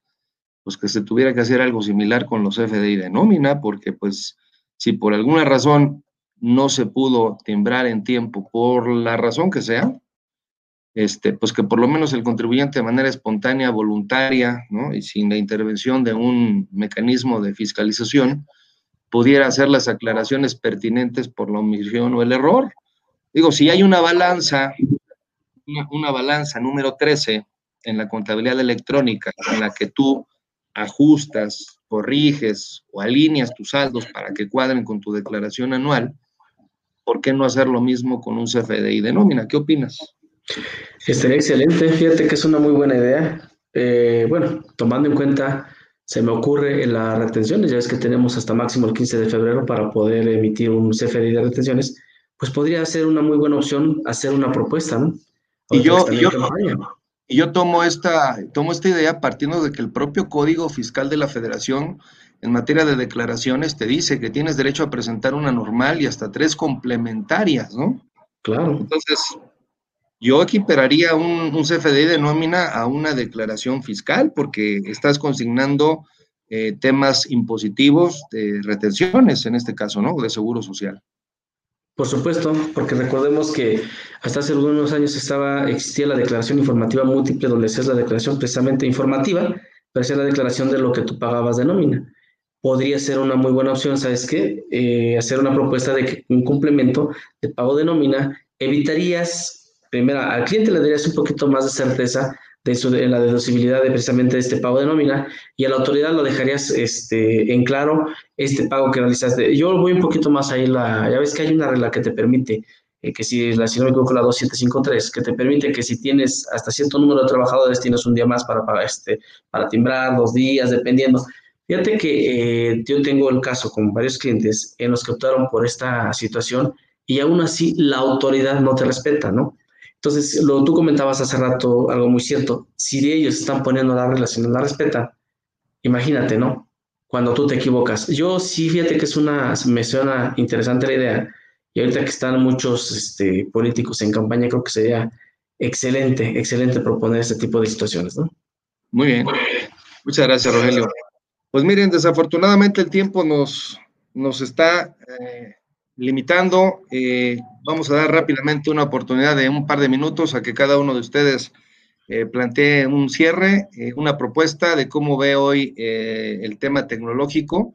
pues que se tuviera que hacer algo similar con los FDI de nómina, porque pues si por alguna razón no se pudo timbrar en tiempo, por la razón que sea, este, pues que por lo menos el contribuyente de manera espontánea, voluntaria, ¿no? y sin la intervención de un mecanismo de fiscalización, pudiera hacer las aclaraciones pertinentes por la omisión o el error. Digo, si hay una balanza, una, una balanza número 13 en la contabilidad electrónica en la que tú ajustas, corriges o alineas tus saldos para que cuadren con tu declaración anual, ¿por qué no hacer lo mismo con un CFDI de nómina? ¿Qué opinas? Estaría excelente, fíjate que es una muy buena idea. Eh, bueno, tomando en cuenta, se me ocurre en las retenciones, ya es que tenemos hasta máximo el 15 de febrero para poder emitir un CFDI de retenciones, pues podría ser una muy buena opción hacer una propuesta, ¿no? y yo, y yo, y yo tomo esta, tomo esta idea partiendo de que el propio Código Fiscal de la Federación en materia de declaraciones te dice que tienes derecho a presentar una normal y hasta tres complementarias, ¿no? Claro. Entonces, yo equipararía un, un CFDI de nómina a una declaración fiscal porque estás consignando eh, temas impositivos de retenciones, en este caso, ¿no? De seguro social. Por supuesto, porque recordemos que hasta hace algunos años estaba, existía la declaración informativa múltiple, donde es la declaración precisamente informativa, pero es la declaración de lo que tú pagabas de nómina. Podría ser una muy buena opción, ¿sabes qué? Eh, hacer una propuesta de un complemento de pago de nómina. Evitarías, primero, al cliente le darías un poquito más de certeza de, la deducibilidad de precisamente este pago de nómina y a la autoridad lo dejarías este, en claro este pago que realizaste. Yo voy un poquito más ahí, la, ya ves que hay una regla que te permite, eh, que si, la, si no me equivoco, la 2753, que te permite que si tienes hasta cierto número de trabajadores, tienes un día más para, para, este, para timbrar, dos días, dependiendo. Fíjate que eh, yo tengo el caso con varios clientes en los que optaron por esta situación y aún así la autoridad no te respeta, ¿no? Entonces, lo tú comentabas hace rato algo muy cierto. Si ellos están poniendo la relación, no la respetan, imagínate, ¿no? Cuando tú te equivocas. Yo sí, fíjate que es una, me suena interesante la idea. Y ahorita que están muchos este, políticos en campaña, creo que sería excelente, excelente proponer este tipo de situaciones, ¿no? Muy bien. Muchas gracias, Rogelio. Pues miren, desafortunadamente el tiempo nos, nos está eh, limitando. Eh, vamos a dar rápidamente una oportunidad de un par de minutos a que cada uno de ustedes eh, plantee un cierre, eh, una propuesta de cómo ve hoy el tema tecnológico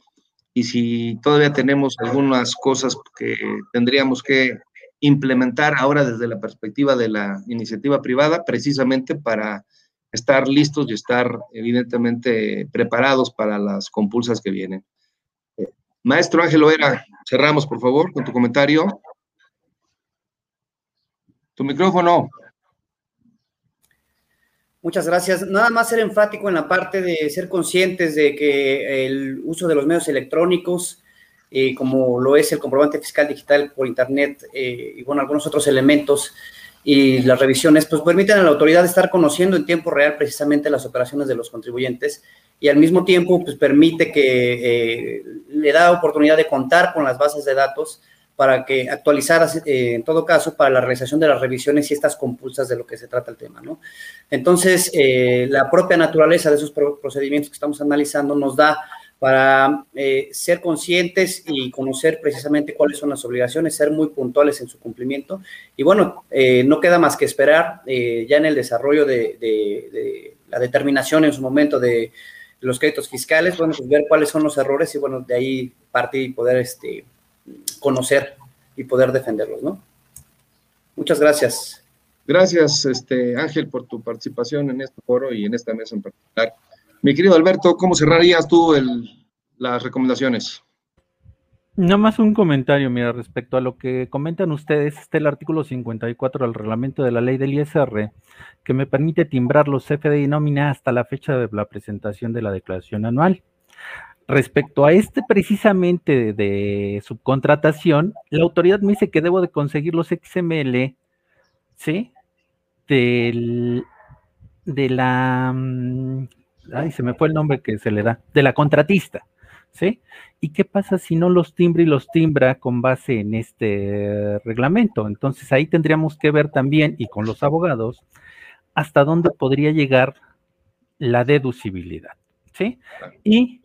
y si todavía tenemos algunas cosas que tendríamos que implementar ahora desde la perspectiva de la iniciativa privada, precisamente para estar listos y estar evidentemente preparados para las compulsas que vienen. Maestro Ángel Oera, cerramos por favor con tu comentario. Tu micrófono. Muchas gracias. Nada más ser enfático en la parte de ser conscientes de que el uso de los medios electrónicos, eh, como lo es el comprobante fiscal digital por Internet eh, y bueno, algunos otros elementos y las revisiones, pues permiten a la autoridad estar conociendo en tiempo real precisamente las operaciones de los contribuyentes y al mismo tiempo pues permite que eh, le da oportunidad de contar con las bases de datos para que actualizara, eh, en todo caso, para la realización de las revisiones y estas compulsas de lo que se trata el tema, ¿no? Entonces, eh, la propia naturaleza de esos procedimientos que estamos analizando nos da para eh, ser conscientes y conocer precisamente cuáles son las obligaciones, ser muy puntuales en su cumplimiento. Y bueno, no queda más que esperar ya en el desarrollo de, de, la determinación en su momento de los créditos fiscales, bueno, pues ver cuáles son los errores y bueno, de ahí partir y poder este, conocer y poder defenderlos, ¿no? Muchas gracias. Gracias, este, Ángel, por tu participación en este foro y en esta mesa en particular. Mi querido Alberto, ¿cómo cerrarías tú el, las recomendaciones? Nada más un comentario, mira, respecto a lo que comentan ustedes, está el artículo 54 del reglamento de la ley del ISR, que me permite timbrar los CFDI nómina hasta la fecha de la presentación de la declaración anual. Respecto a este precisamente de, subcontratación, la autoridad me dice que debo de conseguir los XML, ¿sí? Del, de la, mm, ay, se me fue el nombre que se le da, de la contratista, ¿sí? ¿Y qué pasa si no los timbra y los timbra con base en este reglamento? Entonces ahí tendríamos que ver también, y con los abogados, hasta dónde podría llegar la deducibilidad, ¿sí? Y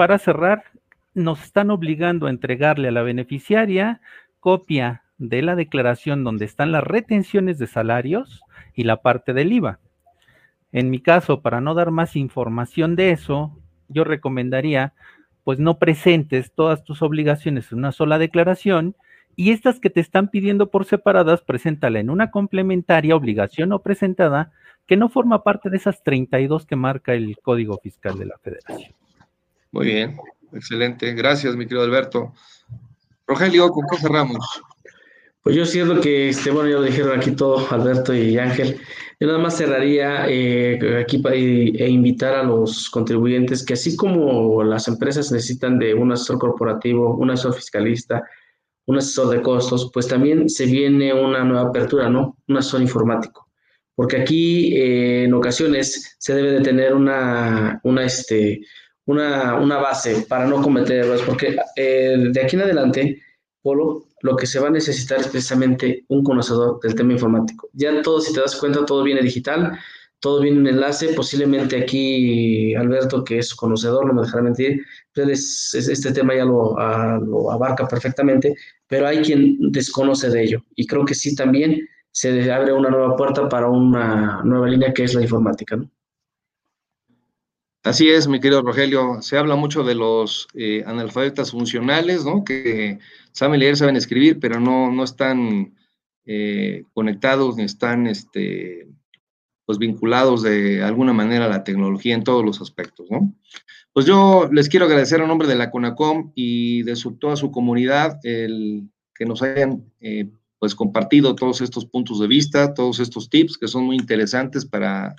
para cerrar, nos están obligando a entregarle a la beneficiaria copia de la declaración donde están las retenciones de salarios y la parte del IVA. En mi caso, para no dar más información de eso, yo recomendaría, pues no presentes todas tus obligaciones en una sola declaración y estas que te están pidiendo por separadas, preséntala en una complementaria, obligación no presentada, que no forma parte de esas 32 que marca el Código Fiscal de la Federación. Muy bien, excelente. Gracias, mi querido Alberto. Rogelio, ¿con qué cerramos? Pues yo siento que, este, bueno, ya lo dijeron aquí todo, Alberto y Ángel. Yo nada más cerraría eh, aquí e invitar a los contribuyentes que así como las empresas necesitan de un asesor corporativo, un asesor fiscalista, un asesor de costos, pues también se viene una nueva apertura, ¿no? Un asesor informático. Porque aquí eh, en ocasiones se debe de tener una, una, este, una, base para no cometer errores, porque eh, de aquí en adelante, Polo, lo que se va a necesitar es precisamente un conocedor del tema informático. Ya todo, si te das cuenta, todo viene digital, todo viene en enlace, posiblemente aquí Alberto, que es conocedor, no me dejará mentir, pues este tema ya lo, lo abarca perfectamente, pero hay quien desconoce de ello. Y creo que sí también se abre una nueva puerta para una nueva línea que es la informática. ¿no? Así es, mi querido Rogelio. Se habla mucho de los eh, analfabetas funcionales, ¿no? Que saben leer, saben escribir, pero no, no están eh, conectados ni están este, pues vinculados de alguna manera a la tecnología en todos los aspectos, ¿no? Pues yo les quiero agradecer a nombre de la CONACOM y de su, toda su comunidad el que nos hayan eh, pues compartido todos estos puntos de vista, todos estos tips que son muy interesantes para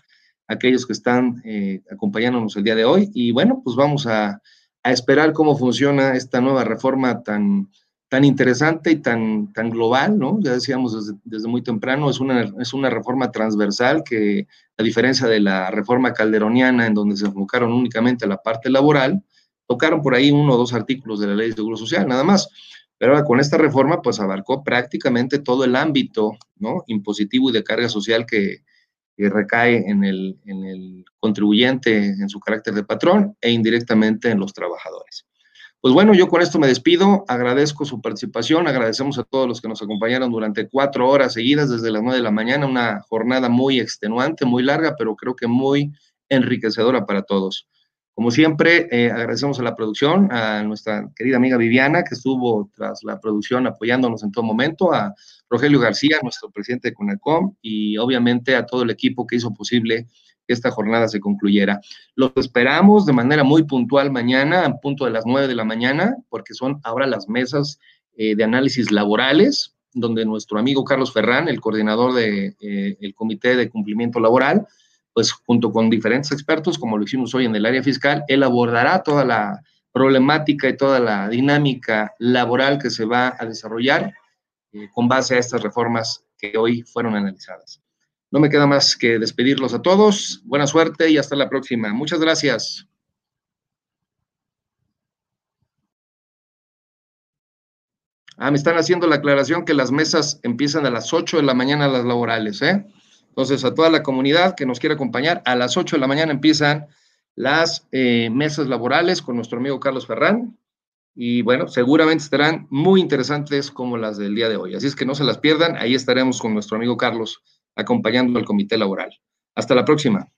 aquellos que están eh, acompañándonos el día de hoy. Y bueno, pues vamos a, esperar cómo funciona esta nueva reforma tan, tan interesante y tan, tan global, ¿no? Ya decíamos desde, muy temprano, es una, es una reforma transversal que, a diferencia de la reforma calderoniana, en donde se enfocaron únicamente a la parte laboral, tocaron por ahí uno o dos artículos de la ley de seguro social, nada más. Pero ahora con esta reforma, pues abarcó prácticamente todo el ámbito, ¿no? Impositivo y de carga social que, que recae en el, en el contribuyente en su carácter de patrón e indirectamente en los trabajadores. Pues bueno, yo con esto me despido, agradezco su participación, agradecemos a todos los que nos acompañaron durante cuatro horas seguidas desde las nueve de la mañana, una jornada muy extenuante, muy larga, pero creo que muy enriquecedora para todos. Como siempre, eh, agradecemos a la producción, a nuestra querida amiga Viviana, que estuvo tras la producción apoyándonos en todo momento, a Rogelio García, nuestro presidente de CONACOM, y obviamente a todo el equipo que hizo posible que esta jornada se concluyera. Los esperamos de manera muy puntual mañana, a punto de las nueve de la mañana, porque son ahora las mesas eh, de análisis laborales, donde nuestro amigo Carlos Ferrán, el coordinador del de, eh, Comité de Cumplimiento Laboral, pues junto con diferentes expertos, como lo hicimos hoy en el área fiscal, él abordará toda la problemática y toda la dinámica laboral que se va a desarrollar eh, con base a estas reformas que hoy fueron analizadas. No me queda más que despedirlos a todos. Buena suerte y hasta la próxima. Muchas gracias. Ah, me están haciendo la aclaración que las mesas empiezan a las 8 de la mañana las laborales, ¿eh? Entonces, a toda la comunidad que nos quiere acompañar, a las 8 de la mañana empiezan las eh, mesas laborales con nuestro amigo Carlos Ferrán. Y bueno, seguramente estarán muy interesantes como las del día de hoy. Así es que no se las pierdan. Ahí estaremos con nuestro amigo Carlos acompañando al comité laboral. Hasta la próxima.